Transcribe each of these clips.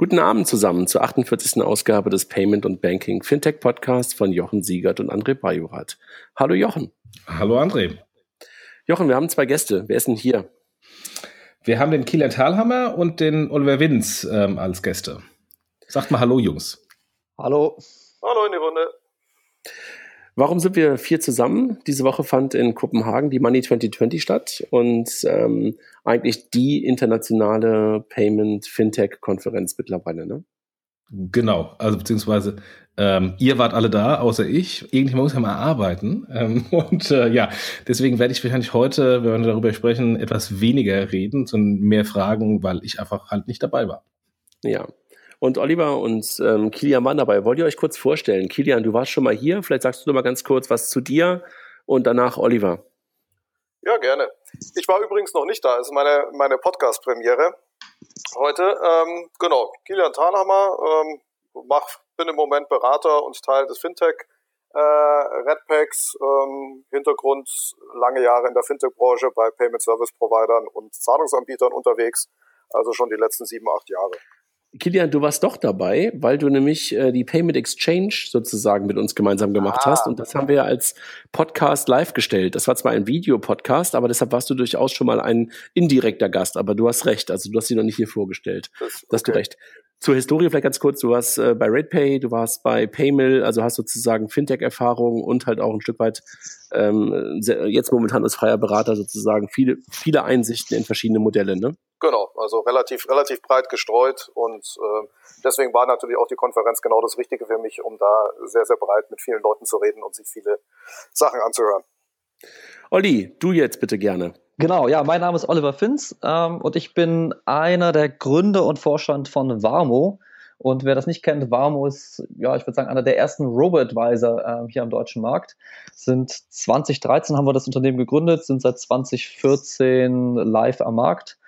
Guten Abend zusammen zur 48. Ausgabe des Payment und Banking Fintech Podcasts von Jochen Siegert und André Bajorat. Hallo Jochen. Hallo André. Jochen, wir haben zwei Gäste. Wer ist denn hier? Wir haben den Kilian Thalhammer und den Oliver Winz ähm, als Gäste. Sagt mal Hallo, Jungs. Hallo. Hallo in die Runde. Warum sind wir vier zusammen? Diese Woche fand in Kopenhagen die Money 2020 statt und ähm, eigentlich die internationale Payment Fintech Konferenz mittlerweile, ne? Genau, also beziehungsweise ähm, ihr wart alle da, außer ich. Irgendjemand muss ja mal arbeiten. Ähm, und äh, ja, deswegen werde ich wahrscheinlich heute, wenn wir darüber sprechen, etwas weniger reden, sondern mehr fragen, weil ich einfach halt nicht dabei war. Ja, und Oliver und ähm, Kilian waren dabei. Wollt ihr euch kurz vorstellen? Kilian, du warst schon mal hier. Vielleicht sagst du mal ganz kurz was zu dir und danach Oliver. Ja, gerne. Ich war übrigens noch nicht da. Es ist meine, meine Podcast-Premiere heute. Ähm, genau, Kilian Thalhammer. Ähm, mach, bin im Moment Berater und Teil des Fintech äh, Redpacks. Ähm, Hintergrund lange Jahre in der Fintech-Branche bei Payment Service Providern und Zahlungsanbietern unterwegs. Also schon die letzten sieben, acht Jahre. Kilian, du warst doch dabei, weil du nämlich äh, die Payment Exchange sozusagen mit uns gemeinsam gemacht ah. hast. Und das haben wir ja als Podcast live gestellt. Das war zwar ein Videopodcast, aber deshalb warst du durchaus schon mal ein indirekter Gast. Aber du hast recht. Also du hast sie noch nicht hier vorgestellt. Das, okay. hast du recht. Zur Historie vielleicht ganz kurz. Du warst äh, bei RatePay, du warst bei Paymill, also hast sozusagen Fintech-Erfahrung und halt auch ein Stück weit ähm, jetzt momentan als freier Berater sozusagen viele, viele Einsichten in verschiedene Modelle, ne? Genau, also relativ, relativ breit gestreut und äh, deswegen war natürlich auch die Konferenz genau das Richtige für mich, um da sehr, sehr breit mit vielen Leuten zu reden und sich viele Sachen anzuhören. Olli, du jetzt bitte gerne. Genau, ja, mein Name ist Oliver Finz ähm, und ich bin einer der Gründer und Vorstand von Warmo. Und wer das nicht kennt, Warmo ist, ja, ich würde sagen, einer der ersten Robo-Advisor äh, hier am deutschen Markt. Sind 2013 haben wir das Unternehmen gegründet, sind seit 2014 live am Markt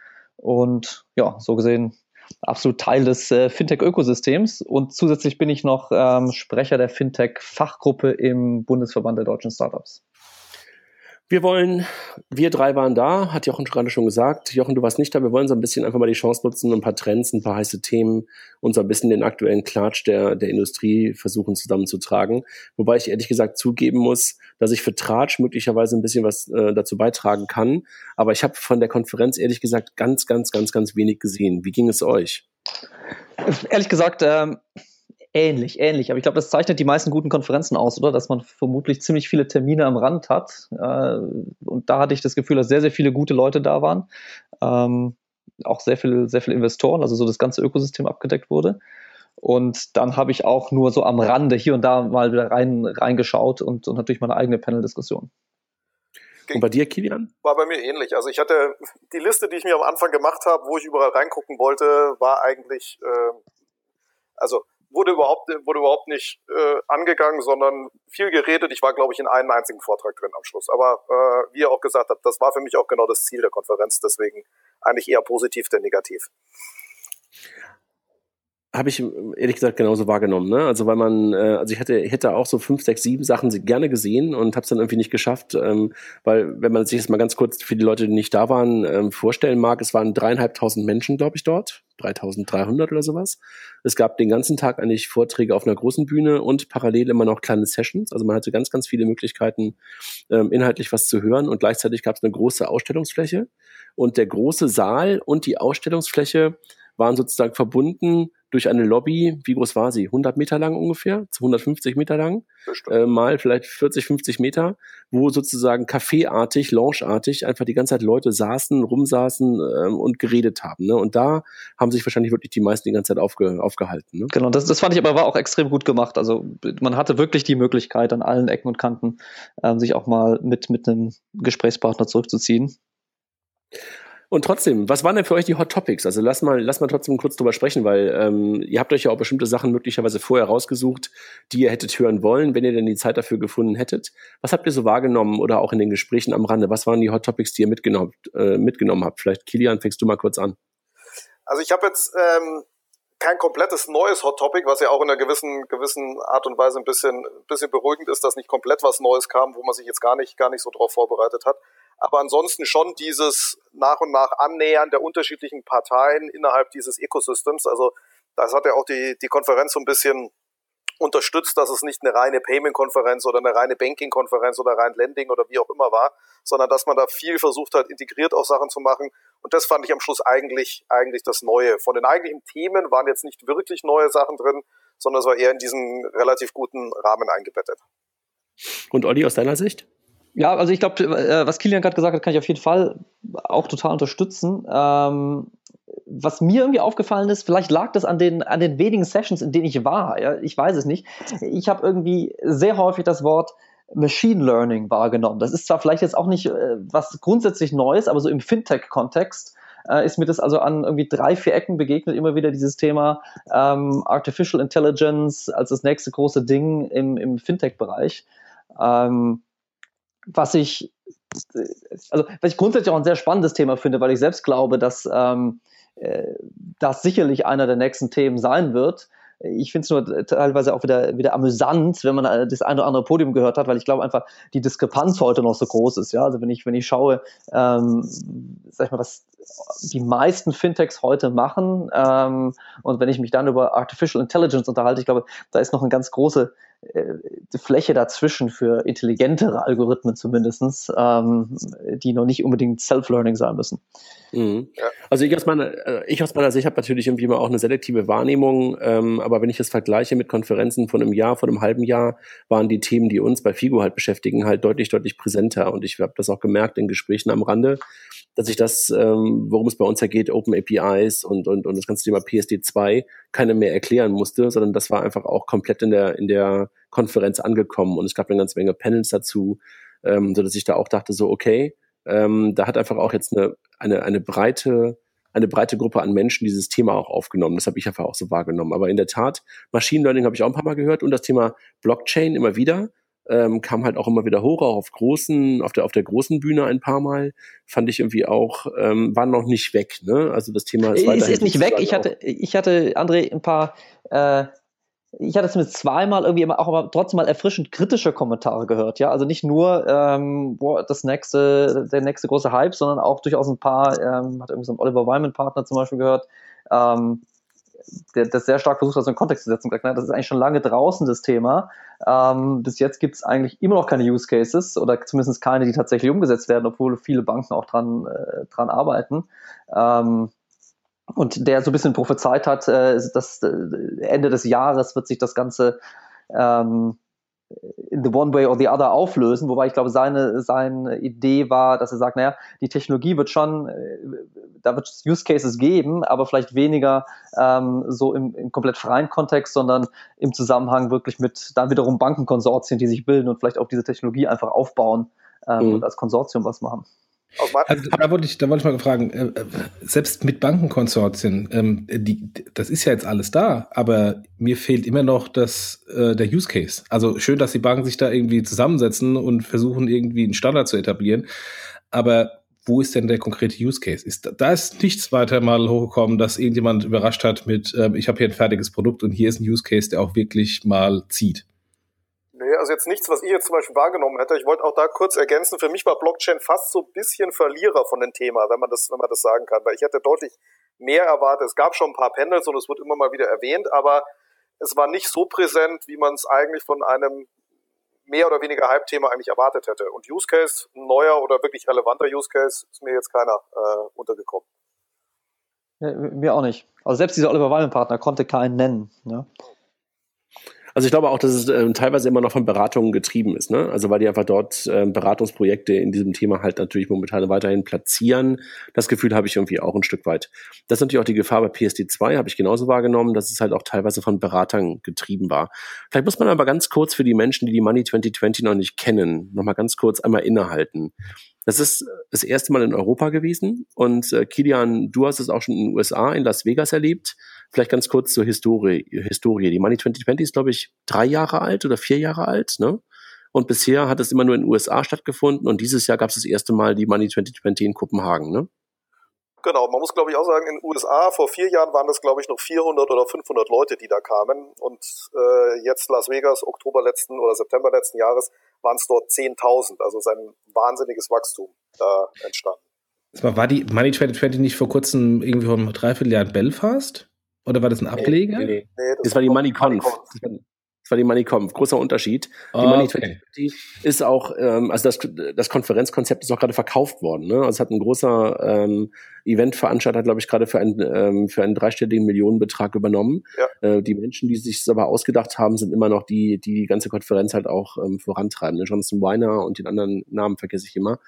und ja, so gesehen absolut Teil des äh, Fintech-Ökosystems. Und zusätzlich bin ich noch ähm, Sprecher der Fintech-Fachgruppe im Bundesverband der deutschen Startups. Wir wollen, wir drei waren da, hat Jochen gerade schon gesagt. Jochen, du warst nicht da. Wir wollen so ein bisschen einfach mal die Chance nutzen, ein paar Trends, ein paar heiße Themen und so ein bisschen den aktuellen Klatsch der, der Industrie versuchen zusammenzutragen. Wobei ich ehrlich gesagt zugeben muss, dass ich für Tratsch möglicherweise ein bisschen was äh, dazu beitragen kann. Aber ich habe von der Konferenz ehrlich gesagt ganz, ganz, ganz, ganz wenig gesehen. Wie ging es euch? Ehrlich gesagt, ähm Ähnlich, ähnlich. Aber ich glaube, das zeichnet die meisten guten Konferenzen aus, oder? Dass man vermutlich ziemlich viele Termine am Rand hat. Äh, und da hatte ich das Gefühl, dass sehr, sehr viele gute Leute da waren. Ähm, auch sehr viele, sehr viele Investoren, also so das ganze Ökosystem abgedeckt wurde. Und dann habe ich auch nur so am Rande hier und da mal wieder rein, reingeschaut und, und natürlich meine eigene Panel-Diskussion. Und bei dir, Kilian? War bei mir ähnlich. Also ich hatte die Liste, die ich mir am Anfang gemacht habe, wo ich überall reingucken wollte, war eigentlich, äh, also wurde überhaupt, wurde überhaupt nicht äh, angegangen, sondern viel geredet. Ich war, glaube ich, in einem einzigen Vortrag drin am Schluss. Aber äh, wie ihr auch gesagt habt, das war für mich auch genau das Ziel der Konferenz. Deswegen eigentlich eher positiv denn negativ habe ich ehrlich gesagt genauso wahrgenommen. Ne? Also weil man, äh, also ich hätte, hätte auch so fünf, sechs, sieben Sachen gerne gesehen und habe es dann irgendwie nicht geschafft, ähm, weil wenn man sich das mal ganz kurz für die Leute, die nicht da waren, ähm, vorstellen mag, es waren dreieinhalbtausend Menschen, glaube ich, dort, 3.300 oder sowas. Es gab den ganzen Tag eigentlich Vorträge auf einer großen Bühne und parallel immer noch kleine Sessions. Also man hatte ganz, ganz viele Möglichkeiten, ähm, inhaltlich was zu hören und gleichzeitig gab es eine große Ausstellungsfläche und der große Saal und die Ausstellungsfläche waren sozusagen verbunden durch eine Lobby, wie groß war sie? 100 Meter lang ungefähr, 150 Meter lang, äh, mal vielleicht 40, 50 Meter, wo sozusagen kaffeeartig, loungeartig einfach die ganze Zeit Leute saßen, rumsaßen ähm, und geredet haben. Ne? Und da haben sich wahrscheinlich wirklich die meisten die ganze Zeit aufge, aufgehalten. Ne? Genau, das, das fand ich aber war auch extrem gut gemacht. Also man hatte wirklich die Möglichkeit, an allen Ecken und Kanten ähm, sich auch mal mit, mit einem Gesprächspartner zurückzuziehen. Und trotzdem, was waren denn für euch die Hot Topics? Also lass mal, lass mal trotzdem kurz drüber sprechen, weil ähm, ihr habt euch ja auch bestimmte Sachen möglicherweise vorher rausgesucht, die ihr hättet hören wollen, wenn ihr denn die Zeit dafür gefunden hättet. Was habt ihr so wahrgenommen oder auch in den Gesprächen am Rande? Was waren die Hot Topics, die ihr mitgenommen, äh, mitgenommen habt? Vielleicht Kilian, fängst du mal kurz an. Also ich habe jetzt ähm, kein komplettes neues Hot Topic, was ja auch in einer gewissen, gewissen Art und Weise ein bisschen, bisschen beruhigend ist, dass nicht komplett was Neues kam, wo man sich jetzt gar nicht, gar nicht so drauf vorbereitet hat aber ansonsten schon dieses nach und nach Annähern der unterschiedlichen Parteien innerhalb dieses Ecosystems. Also Das hat ja auch die, die Konferenz so ein bisschen unterstützt, dass es nicht eine reine Payment-Konferenz oder eine reine Banking-Konferenz oder rein Lending oder wie auch immer war, sondern dass man da viel versucht hat, integriert auch Sachen zu machen. Und das fand ich am Schluss eigentlich, eigentlich das Neue. Von den eigentlichen Themen waren jetzt nicht wirklich neue Sachen drin, sondern es war eher in diesen relativ guten Rahmen eingebettet. Und Olli, aus deiner Sicht? Ja, also ich glaube, äh, was Kilian gerade gesagt hat, kann ich auf jeden Fall auch total unterstützen. Ähm, was mir irgendwie aufgefallen ist, vielleicht lag das an den, an den wenigen Sessions, in denen ich war. Ja, ich weiß es nicht. Ich habe irgendwie sehr häufig das Wort Machine Learning wahrgenommen. Das ist zwar vielleicht jetzt auch nicht äh, was grundsätzlich Neues, aber so im Fintech-Kontext äh, ist mir das also an irgendwie drei, vier Ecken begegnet, immer wieder dieses Thema ähm, Artificial Intelligence als das nächste große Ding im, im Fintech-Bereich. Ähm, was ich, also was ich grundsätzlich auch ein sehr spannendes Thema finde, weil ich selbst glaube, dass ähm, äh, das sicherlich einer der nächsten Themen sein wird. Ich finde es nur teilweise auch wieder, wieder amüsant, wenn man äh, das eine oder andere Podium gehört hat, weil ich glaube einfach, die Diskrepanz heute noch so groß ist. Ja, also wenn ich, wenn ich schaue, ähm, sag ich mal, was die meisten Fintechs heute machen, ähm, und wenn ich mich dann über Artificial Intelligence unterhalte, ich glaube, da ist noch eine ganz große Fläche dazwischen für intelligentere Algorithmen zumindestens, ähm, die noch nicht unbedingt Self-Learning sein müssen. Mhm. Also ich aus meiner, äh, ich aus meiner Sicht habe natürlich irgendwie immer auch eine selektive Wahrnehmung, ähm, aber wenn ich das vergleiche mit Konferenzen von einem Jahr, von einem halben Jahr, waren die Themen, die uns bei FIGO halt beschäftigen, halt deutlich, deutlich präsenter und ich habe das auch gemerkt in Gesprächen am Rande, dass ich das, ähm, worum es bei uns ja geht, Open APIs und, und, und das ganze Thema PSD2, keine mehr erklären musste, sondern das war einfach auch komplett in der, in der Konferenz angekommen und es gab eine ganze Menge Panels dazu, ähm, so dass ich da auch dachte, so, okay, ähm, da hat einfach auch jetzt eine, eine, eine breite, eine breite Gruppe an Menschen dieses Thema auch aufgenommen. Das habe ich einfach auch so wahrgenommen. Aber in der Tat, Machine Learning habe ich auch ein paar Mal gehört und das Thema Blockchain immer wieder ähm, kam halt auch immer wieder hoch, auch auf großen, auf der auf der großen Bühne ein paar Mal. Fand ich irgendwie auch, ähm, war noch nicht weg. Ne? Also das Thema ist, ist, ist nicht weg. Ich hatte, ich hatte André ein paar. Äh, ich hatte zumindest zweimal irgendwie immer auch aber trotzdem mal erfrischend kritische Kommentare gehört, ja. Also nicht nur ähm, boah, das nächste, der nächste große Hype, sondern auch durchaus ein paar, ähm, hat irgendwie so ein Oliver Wyman-Partner zum Beispiel gehört, ähm, der das sehr stark versucht hat, so einen Kontext zu setzen. Gesagt, na, das ist eigentlich schon lange draußen, das Thema. Ähm, bis jetzt gibt es eigentlich immer noch keine Use Cases oder zumindest keine, die tatsächlich umgesetzt werden, obwohl viele Banken auch dran, äh, dran arbeiten. Ähm, und der so ein bisschen prophezeit hat, äh, dass äh, Ende des Jahres wird sich das Ganze ähm, in the one way or the other auflösen, wobei ich glaube, seine, seine Idee war, dass er sagt, naja, die Technologie wird schon, äh, da wird es Use Cases geben, aber vielleicht weniger ähm, so im, im komplett freien Kontext, sondern im Zusammenhang wirklich mit dann wiederum Bankenkonsortien, die sich bilden und vielleicht auch diese Technologie einfach aufbauen ähm, mhm. und als Konsortium was machen. Also, da wollte ich, da wollte ich mal fragen, äh, äh, selbst mit Bankenkonsortien, ähm, die, das ist ja jetzt alles da, aber mir fehlt immer noch das, äh, der Use Case. Also schön, dass die Banken sich da irgendwie zusammensetzen und versuchen irgendwie einen Standard zu etablieren, aber wo ist denn der konkrete Use Case? Ist, da ist nichts weiter mal hochgekommen, dass irgendjemand überrascht hat mit, äh, ich habe hier ein fertiges Produkt und hier ist ein Use Case, der auch wirklich mal zieht. Nee, also jetzt nichts, was ich jetzt zum Beispiel wahrgenommen hätte. Ich wollte auch da kurz ergänzen, für mich war Blockchain fast so ein bisschen Verlierer von dem Thema, wenn man das, wenn man das sagen kann, weil ich hätte deutlich mehr erwartet. Es gab schon ein paar Panels und es wird immer mal wieder erwähnt, aber es war nicht so präsent, wie man es eigentlich von einem mehr oder weniger Hype-Thema eigentlich erwartet hätte. Und Use Case, ein neuer oder wirklich relevanter Use Case, ist mir jetzt keiner äh, untergekommen. Ja, mir auch nicht. Also selbst dieser Oliver Weimann-Partner konnte keinen nennen. Ne? Also ich glaube auch, dass es äh, teilweise immer noch von Beratungen getrieben ist, ne? Also weil die einfach dort äh, Beratungsprojekte in diesem Thema halt natürlich momentan weiterhin platzieren. Das Gefühl habe ich irgendwie auch ein Stück weit. Das ist natürlich auch die Gefahr bei PSD2, habe ich genauso wahrgenommen, dass es halt auch teilweise von Beratern getrieben war. Vielleicht muss man aber ganz kurz für die Menschen, die die Money 2020 noch nicht kennen, nochmal ganz kurz einmal innehalten. Das ist das erste Mal in Europa gewesen und äh, Kilian, du hast es auch schon in den USA, in Las Vegas erlebt. Vielleicht ganz kurz zur Historie. Historie. Die Money 2020 ist, glaube ich, drei Jahre alt oder vier Jahre alt. Ne? Und bisher hat es immer nur in den USA stattgefunden und dieses Jahr gab es das erste Mal die Money 2020 in Kopenhagen. Ne? Genau, man muss glaube ich auch sagen, in den USA vor vier Jahren waren das glaube ich noch 400 oder 500 Leute, die da kamen und äh, jetzt Las Vegas, Oktober letzten oder September letzten Jahres waren es dort 10.000. Also ist ein wahnsinniges Wachstum da entstanden. War die Money 2020 nicht vor kurzem irgendwie vor einem Dreivierteljahr in Belfast? Oder war das ein Ableger? Nee, nee, nee. das, das war die MoneyConf. Money war die MoneyConf. Großer Unterschied. Die oh, Money okay. ist auch, ähm, also das, das Konferenzkonzept ist auch gerade verkauft worden. Ne? Also es hat ein großer ähm, Eventveranstalter, glaube ich, gerade für, ein, ähm, für einen dreistelligen Millionenbetrag übernommen. Ja. Äh, die Menschen, die sich das aber ausgedacht haben, sind immer noch die, die die ganze Konferenz halt auch ähm, vorantreiben. Ne? Jonathan Weiner und den anderen Namen vergesse ich immer,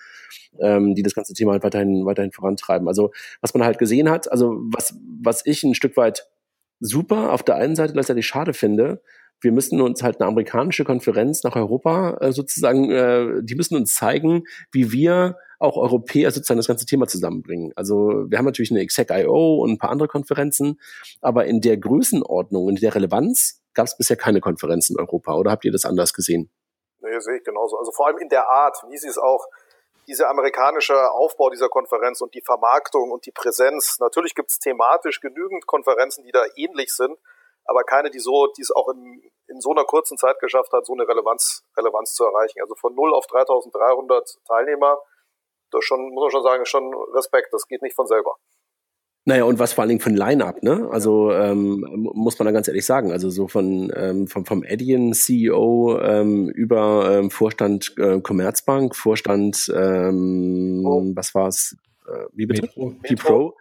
ähm, die das ganze Thema halt weiterhin, weiterhin vorantreiben. Also was man halt gesehen hat, also was, was ich ein Stück weit super auf der einen Seite gleichzeitig schade finde, wir müssen uns halt eine amerikanische Konferenz nach Europa äh, sozusagen, äh, die müssen uns zeigen, wie wir auch Europäer sozusagen das ganze Thema zusammenbringen. Also wir haben natürlich eine Exec.io und ein paar andere Konferenzen, aber in der Größenordnung, in der Relevanz gab es bisher keine Konferenz in Europa. Oder habt ihr das anders gesehen? Nee, sehe ich genauso. Also vor allem in der Art, wie sie es auch dieser amerikanische Aufbau dieser Konferenz und die Vermarktung und die Präsenz. Natürlich gibt es thematisch genügend Konferenzen, die da ähnlich sind, aber keine, die so, die es auch in, in so einer kurzen Zeit geschafft hat, so eine Relevanz, Relevanz zu erreichen. Also von 0 auf 3300 Teilnehmer, das schon, muss man schon sagen, schon Respekt, das geht nicht von selber. Naja, und was vor allen Dingen von Line-Up, ne? Also ähm, muss man da ganz ehrlich sagen, also so von ähm, vom, vom Edian CEO ähm, über ähm, Vorstand äh, Commerzbank, Vorstand ähm, oh. was war's? Äh, wie bitte? Metro. Metro.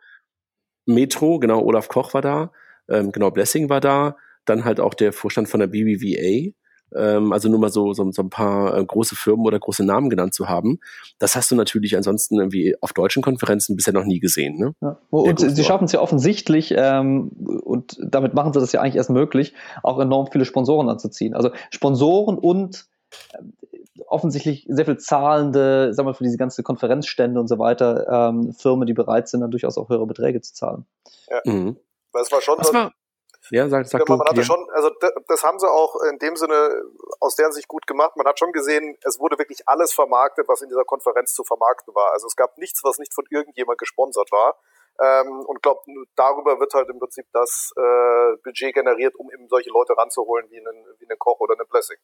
Metro, genau, Olaf Koch war da ähm, genau, Blessing war da, dann halt auch der Vorstand von der BBVA, ähm, also nur mal so, so, so ein paar äh, große Firmen oder große Namen genannt zu haben. Das hast du natürlich ansonsten irgendwie auf deutschen Konferenzen bisher noch nie gesehen. Ne? Ja. Und sie schaffen es ja offensichtlich, ähm, und damit machen sie das ja eigentlich erst möglich, auch enorm viele Sponsoren anzuziehen. Also Sponsoren und äh, offensichtlich sehr viel zahlende, sagen wir für diese ganze Konferenzstände und so weiter, ähm, Firmen, die bereit sind, dann durchaus auch höhere Beträge zu zahlen. Ja. Mhm. Weil es war schon. Was war, ja, sag, sag man, man hatte schon, also das haben sie auch in dem Sinne aus deren Sicht gut gemacht. Man hat schon gesehen, es wurde wirklich alles vermarktet, was in dieser Konferenz zu vermarkten war. Also es gab nichts, was nicht von irgendjemand gesponsert war. Ähm, und glaube, darüber wird halt im Prinzip das äh, Budget generiert, um eben solche Leute ranzuholen wie einen, wie einen Koch oder einen Blessing.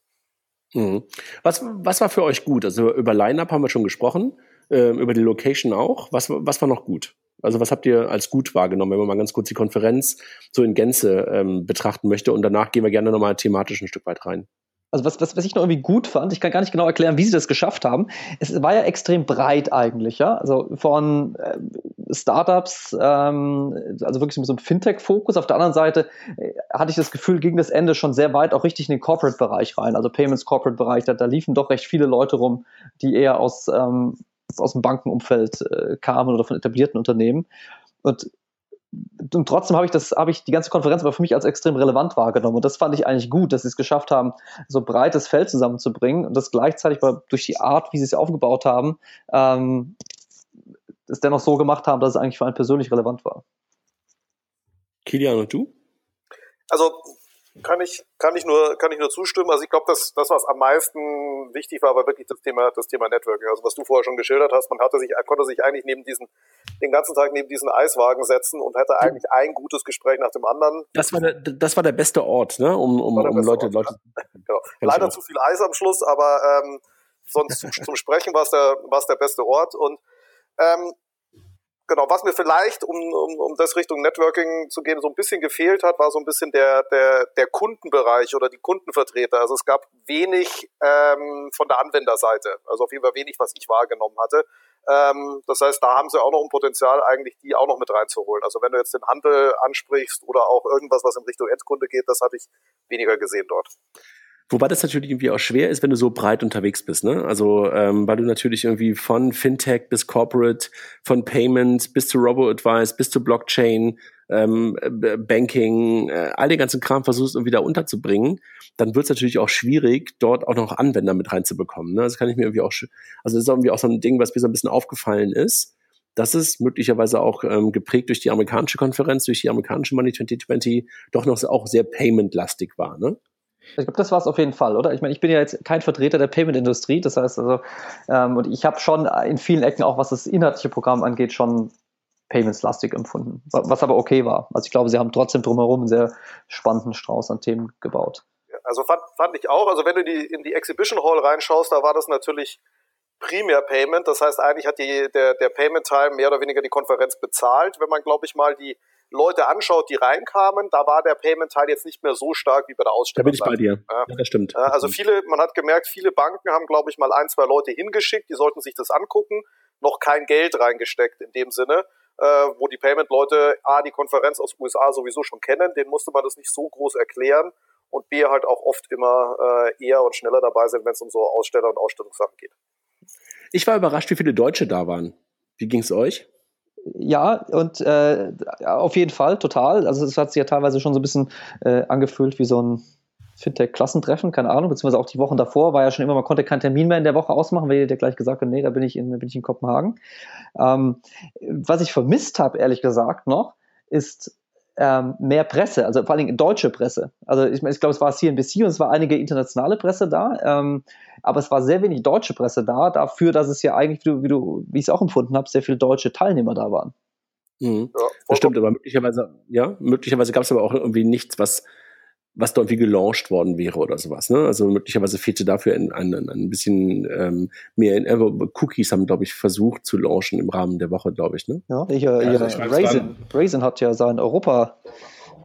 Mhm. Was, was war für euch gut? Also über Line-Up haben wir schon gesprochen, äh, über die Location auch. Was, was war noch gut? Also was habt ihr als gut wahrgenommen, wenn man mal ganz kurz die Konferenz so in Gänze ähm, betrachten möchte und danach gehen wir gerne nochmal thematisch ein Stück weit rein. Also was, was, was ich noch irgendwie gut fand, ich kann gar nicht genau erklären, wie sie das geschafft haben. Es war ja extrem breit eigentlich, ja. Also von äh, Startups, ähm, also wirklich mit so einem Fintech-Fokus. Auf der anderen Seite äh, hatte ich das Gefühl, ging das Ende schon sehr weit auch richtig in den Corporate-Bereich rein, also Payments-Corporate-Bereich. Da, da liefen doch recht viele Leute rum, die eher aus ähm, aus dem Bankenumfeld äh, kamen oder von etablierten Unternehmen. Und, und trotzdem habe ich das, habe ich die ganze Konferenz aber für mich als extrem relevant wahrgenommen. Und das fand ich eigentlich gut, dass sie es geschafft haben, so breites Feld zusammenzubringen und das gleichzeitig durch die Art, wie sie es aufgebaut haben, ähm, es dennoch so gemacht haben, dass es eigentlich für einen persönlich relevant war. Kilian und du? Also kann ich, kann ich nur, kann ich nur zustimmen. Also ich glaube, dass das, was am meisten wichtig war, war wirklich das Thema, das Thema Networking. Also was du vorher schon geschildert hast, man hatte sich, konnte sich eigentlich neben diesen, den ganzen Tag neben diesen Eiswagen setzen und hätte eigentlich ein gutes Gespräch nach dem anderen. Das war der, das war der beste Ort, ne, um, um, um Leute, Ort, Leute. Genau. Leider zu viel Eis am Schluss, aber ähm, sonst zum Sprechen war es der, war es der beste Ort und ähm, genau, was mir vielleicht, um, um, um das Richtung Networking zu gehen, so ein bisschen gefehlt hat, war so ein bisschen der, der, der Kundenbereich oder die Kundenvertreter. Also es gab wenig ähm, von der Anwenderseite, also auf jeden Fall wenig, was ich wahrgenommen hatte. Ähm, das heißt, da haben sie auch noch ein Potenzial, eigentlich die auch noch mit reinzuholen. Also wenn du jetzt den Handel ansprichst oder auch irgendwas, was in Richtung Endkunde geht, das habe ich weniger gesehen dort. Wobei das natürlich irgendwie auch schwer ist, wenn du so breit unterwegs bist, ne? Also ähm, weil du natürlich irgendwie von Fintech bis Corporate, von Payment bis zu Robo-Advice, bis zu Blockchain, ähm, Banking, äh, all den ganzen Kram versuchst irgendwie da unterzubringen, dann wird es natürlich auch schwierig, dort auch noch Anwender mit reinzubekommen. Ne? Das kann ich mir irgendwie auch, also das ist irgendwie auch so ein Ding, was mir so ein bisschen aufgefallen ist. Das ist möglicherweise auch ähm, geprägt durch die amerikanische Konferenz, durch die amerikanische Money 2020, doch noch auch sehr payment-lastig war. Ne? Ich glaube, das war es auf jeden Fall, oder? Ich meine, ich bin ja jetzt kein Vertreter der Payment-Industrie, das heißt also, ähm, und ich habe schon in vielen Ecken, auch was das inhaltliche Programm angeht, schon Payments-lastig empfunden, was aber okay war. Also ich glaube, sie haben trotzdem drumherum einen sehr spannenden Strauß an Themen gebaut. Also fand, fand ich auch. Also wenn du die, in die Exhibition Hall reinschaust, da war das natürlich primär Payment. Das heißt, eigentlich hat die, der, der Payment Time mehr oder weniger die Konferenz bezahlt. Wenn man, glaube ich, mal die Leute anschaut, die reinkamen, da war der Payment-Teil jetzt nicht mehr so stark wie bei der Ausstellung. Da bin ich bei dir. Ja, ja das stimmt. Also viele, man hat gemerkt, viele Banken haben, glaube ich, mal ein, zwei Leute hingeschickt, die sollten sich das angucken, noch kein Geld reingesteckt in dem Sinne, äh, wo die Payment-Leute A, die Konferenz aus USA sowieso schon kennen, denen musste man das nicht so groß erklären und B, halt auch oft immer äh, eher und schneller dabei sind, wenn es um so Aussteller und Ausstellungssachen geht. Ich war überrascht, wie viele Deutsche da waren. Wie ging es euch? Ja, und äh, auf jeden Fall, total. Also es hat sich ja teilweise schon so ein bisschen äh, angefühlt wie so ein Fintech-Klassentreffen, keine Ahnung, beziehungsweise auch die Wochen davor war ja schon immer, man konnte keinen Termin mehr in der Woche ausmachen, weil ihr gleich gesagt hat, nee, da bin ich in, bin ich in Kopenhagen. Ähm, was ich vermisst habe, ehrlich gesagt, noch, ist ähm, mehr Presse, also vor allen Dingen deutsche Presse. Also ich, ich glaube, es war CNBC und es war einige internationale Presse da, ähm, aber es war sehr wenig deutsche Presse da, dafür, dass es ja eigentlich, wie du, wie, du, wie ich es auch empfunden habe, sehr viele deutsche Teilnehmer da waren. Mhm. Ja, das stimmt, aber möglicherweise, ja, möglicherweise gab es aber auch irgendwie nichts, was was da irgendwie gelauncht worden wäre oder sowas. Ne? Also möglicherweise fehlte dafür ein, ein, ein bisschen ähm, mehr. In, äh, Cookies haben, glaube ich, versucht zu launchen im Rahmen der Woche, glaube ich. Ne? Ja, ich, äh, ja, also Raisin, Raisin hat ja sein Europa.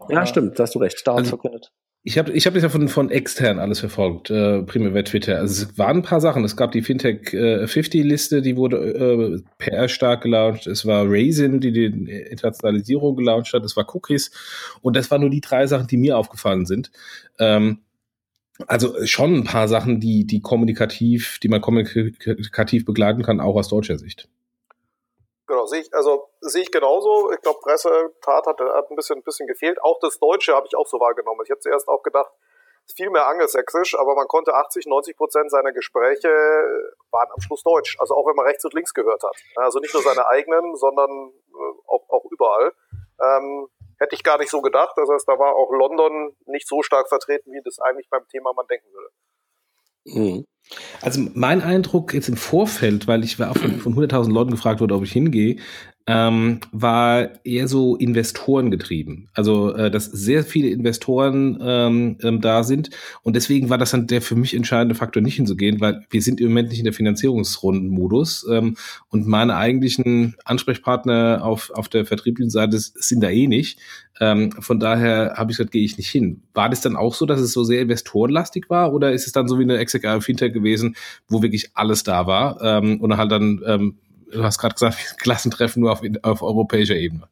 Ja, äh, stimmt, da hast du recht. Start also, verkündet. Ich habe ich hab das ja von, von extern alles verfolgt, äh, primär bei Twitter. Also es waren ein paar Sachen. Es gab die Fintech äh, 50-Liste, die wurde äh, PR-stark gelauncht. Es war Raisin, die die Internationalisierung gelauncht hat. Es war Cookies. Und das waren nur die drei Sachen, die mir aufgefallen sind. Ähm, also schon ein paar Sachen, die, die kommunikativ, die man kommunikativ begleiten kann, auch aus deutscher Sicht. Genau, sehe ich, also sehe ich genauso. Ich glaube, Pressetat hat, hat ein bisschen, ein bisschen gefehlt. Auch das Deutsche habe ich auch so wahrgenommen. Ich habe zuerst auch gedacht, viel mehr angelsächsisch, aber man konnte 80, 90 Prozent seiner Gespräche waren am Schluss Deutsch. Also auch wenn man rechts und links gehört hat. Also nicht nur seine eigenen, sondern äh, auch, auch überall. Ähm, hätte ich gar nicht so gedacht. Das heißt, da war auch London nicht so stark vertreten, wie das eigentlich beim Thema man denken würde. Mhm. Also mein Eindruck jetzt im Vorfeld, weil ich war von, von 100.000 Leuten gefragt wurde, ob ich hingehe, ähm, war eher so Investoren getrieben. Also, äh, dass sehr viele Investoren ähm, ähm, da sind. Und deswegen war das dann der für mich entscheidende Faktor, nicht hinzugehen, weil wir sind im Moment nicht in der Finanzierungsrundenmodus. Ähm, und meine eigentlichen Ansprechpartner auf, auf der vertrieblichen Seite sind da eh nicht. Ähm, von daher habe ich gesagt, gehe ich nicht hin. War das dann auch so, dass es so sehr investorenlastig war? Oder ist es dann so wie eine Executive Fintech gewesen, wo wirklich alles da war ähm, und halt dann ähm, du hast gerade gesagt, Klassentreffen nur auf, auf europäischer Ebene.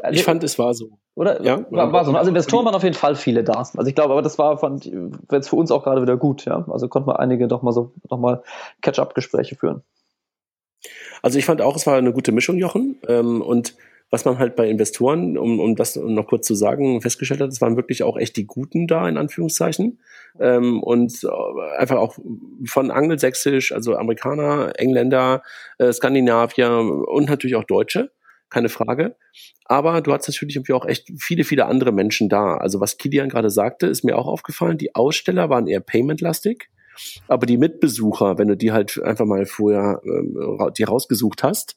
Also, ich fand, es war so. Oder? Ja, war, war so. Also Investoren waren auf jeden Fall viele da. Also ich glaube, aber das war fand jetzt für uns auch gerade wieder gut, ja. Also konnten wir einige doch mal so nochmal Catch-up-Gespräche führen. Also ich fand auch, es war eine gute Mischung, Jochen. Ähm, und was man halt bei Investoren, um, um das noch kurz zu sagen, festgestellt hat, es waren wirklich auch echt die Guten da, in Anführungszeichen. Ähm, und äh, einfach auch von Angelsächsisch, also Amerikaner, Engländer, äh, Skandinavier und natürlich auch Deutsche, keine Frage. Aber du hast natürlich irgendwie auch echt viele, viele andere Menschen da. Also was Kilian gerade sagte, ist mir auch aufgefallen, die Aussteller waren eher paymentlastig. Aber die Mitbesucher, wenn du die halt einfach mal vorher ähm, die rausgesucht hast,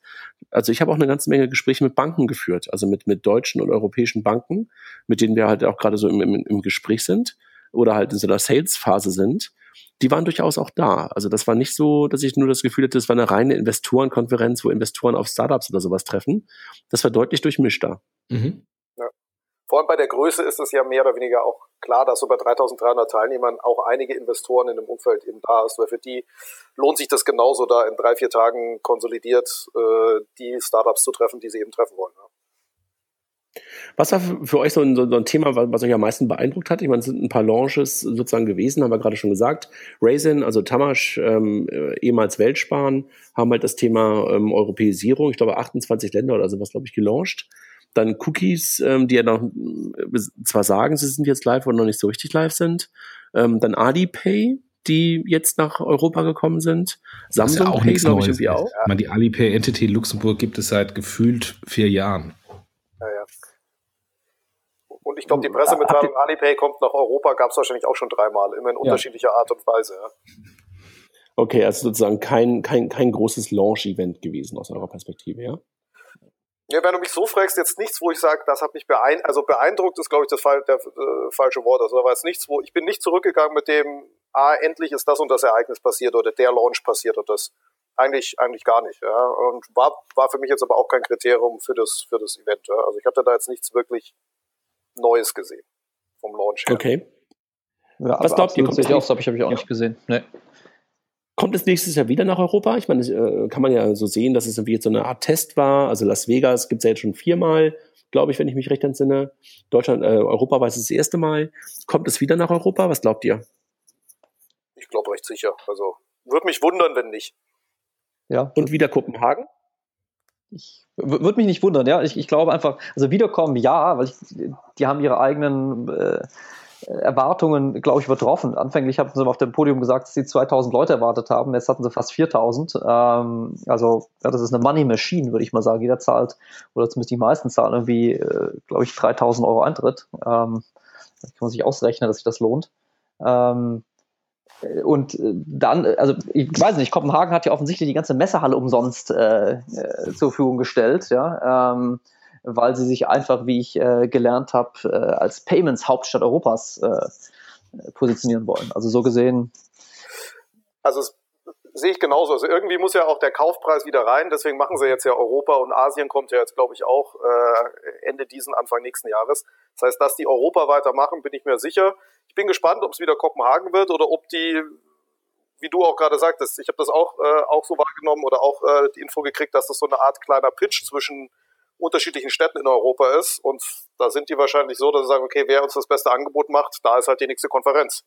also ich habe auch eine ganze Menge Gespräche mit Banken geführt, also mit, mit deutschen und europäischen Banken, mit denen wir halt auch gerade so im, im, im Gespräch sind oder halt in so einer Sales-Phase sind, die waren durchaus auch da. Also das war nicht so, dass ich nur das Gefühl hatte, das war eine reine Investorenkonferenz, wo Investoren auf Startups oder sowas treffen. Das war deutlich durchmischter. Mhm. Vor allem bei der Größe ist es ja mehr oder weniger auch klar, dass so bei 3300 Teilnehmern auch einige Investoren in dem Umfeld eben da ist, weil für die lohnt sich das genauso, da in drei, vier Tagen konsolidiert äh, die Startups zu treffen, die sie eben treffen wollen. Ja. Was war für euch so ein, so ein, Thema, was euch am meisten beeindruckt hat? Ich meine, es sind ein paar Launches sozusagen gewesen, haben wir gerade schon gesagt. Raisin, also Tamasch, ähm, äh, ehemals Weltsparen, haben halt das Thema ähm, Europäisierung, ich glaube 28 Länder oder sowas, glaube ich, gelauncht. Dann Cookies, ähm, die ja noch äh, zwar sagen, sie sind jetzt live, aber noch nicht so richtig live sind. Ähm, dann Alipay, die jetzt nach Europa gekommen sind. Samsung ja auch Pay, glaube ich, irgendwie auch. Ich meine, die Alipay Entity Luxemburg gibt es seit gefühlt vier Jahren. Ja, ja. Und ich glaube, die Pressemitteilung Alipay kommt nach Europa, gab es wahrscheinlich auch schon dreimal, immer in unterschiedlicher ja. Art und Weise. Ja. Okay, also sozusagen kein, kein, kein großes Launch-Event gewesen aus eurer Perspektive, ja? Ja, wenn du mich so fragst, jetzt nichts, wo ich sage, das hat mich beeindruckt, also beeindruckt ist, glaube ich, das Fall, der äh, falsche Wort. Also da war jetzt nichts, wo ich bin nicht zurückgegangen mit dem, ah, endlich ist das und das Ereignis passiert oder der Launch passiert oder das. eigentlich, eigentlich gar nicht. Ja. Und war, war für mich jetzt aber auch kein Kriterium für das, für das Event. Ja. Also ich hatte da jetzt nichts wirklich Neues gesehen vom Launch her. Okay. Ja, Was glaubt ihr? Kommt habe ich, hab ich auch ja. nicht gesehen. Nee. Kommt es nächstes Jahr wieder nach Europa? Ich meine, das, äh, kann man ja so sehen, dass es irgendwie jetzt so eine Art Test war. Also Las Vegas gibt es ja jetzt schon viermal, glaube ich, wenn ich mich recht entsinne. Deutschland, äh, Europa war es das erste Mal. Kommt es wieder nach Europa? Was glaubt ihr? Ich glaube recht sicher. Also würde mich wundern, wenn nicht. Ja. Und wieder Kopenhagen? Ich würde mich nicht wundern, ja. Ich, ich glaube einfach, also wiederkommen, ja, weil ich, die haben ihre eigenen äh, Erwartungen, glaube ich, übertroffen. Anfänglich hatten sie auf dem Podium gesagt, dass sie 2000 Leute erwartet haben. Jetzt hatten sie fast 4000. Ähm, also, ja, das ist eine Money Machine, würde ich mal sagen. Jeder zahlt, oder zumindest die meisten zahlen irgendwie, äh, glaube ich, 3000 Euro Eintritt. Ähm, kann man sich ausrechnen, dass sich das lohnt. Ähm, und äh, dann, also ich weiß nicht, Kopenhagen hat ja offensichtlich die ganze Messehalle umsonst äh, äh, zur Verfügung gestellt, ja, ähm, weil sie sich einfach, wie ich äh, gelernt habe, äh, als Payments-Hauptstadt Europas äh, positionieren wollen. Also so gesehen. Also sehe ich genauso. Also irgendwie muss ja auch der Kaufpreis wieder rein. Deswegen machen sie jetzt ja Europa und Asien kommt ja jetzt, glaube ich, auch äh, Ende diesen, Anfang nächsten Jahres. Das heißt, dass die Europa weitermachen, bin ich mir sicher. Ich bin gespannt, ob es wieder Kopenhagen wird oder ob die, wie du auch gerade sagtest, ich habe das auch, äh, auch so wahrgenommen oder auch äh, die Info gekriegt, dass das so eine Art kleiner Pitch zwischen unterschiedlichen Städten in Europa ist. Und da sind die wahrscheinlich so, dass sie sagen, okay, wer uns das beste Angebot macht, da ist halt die nächste Konferenz.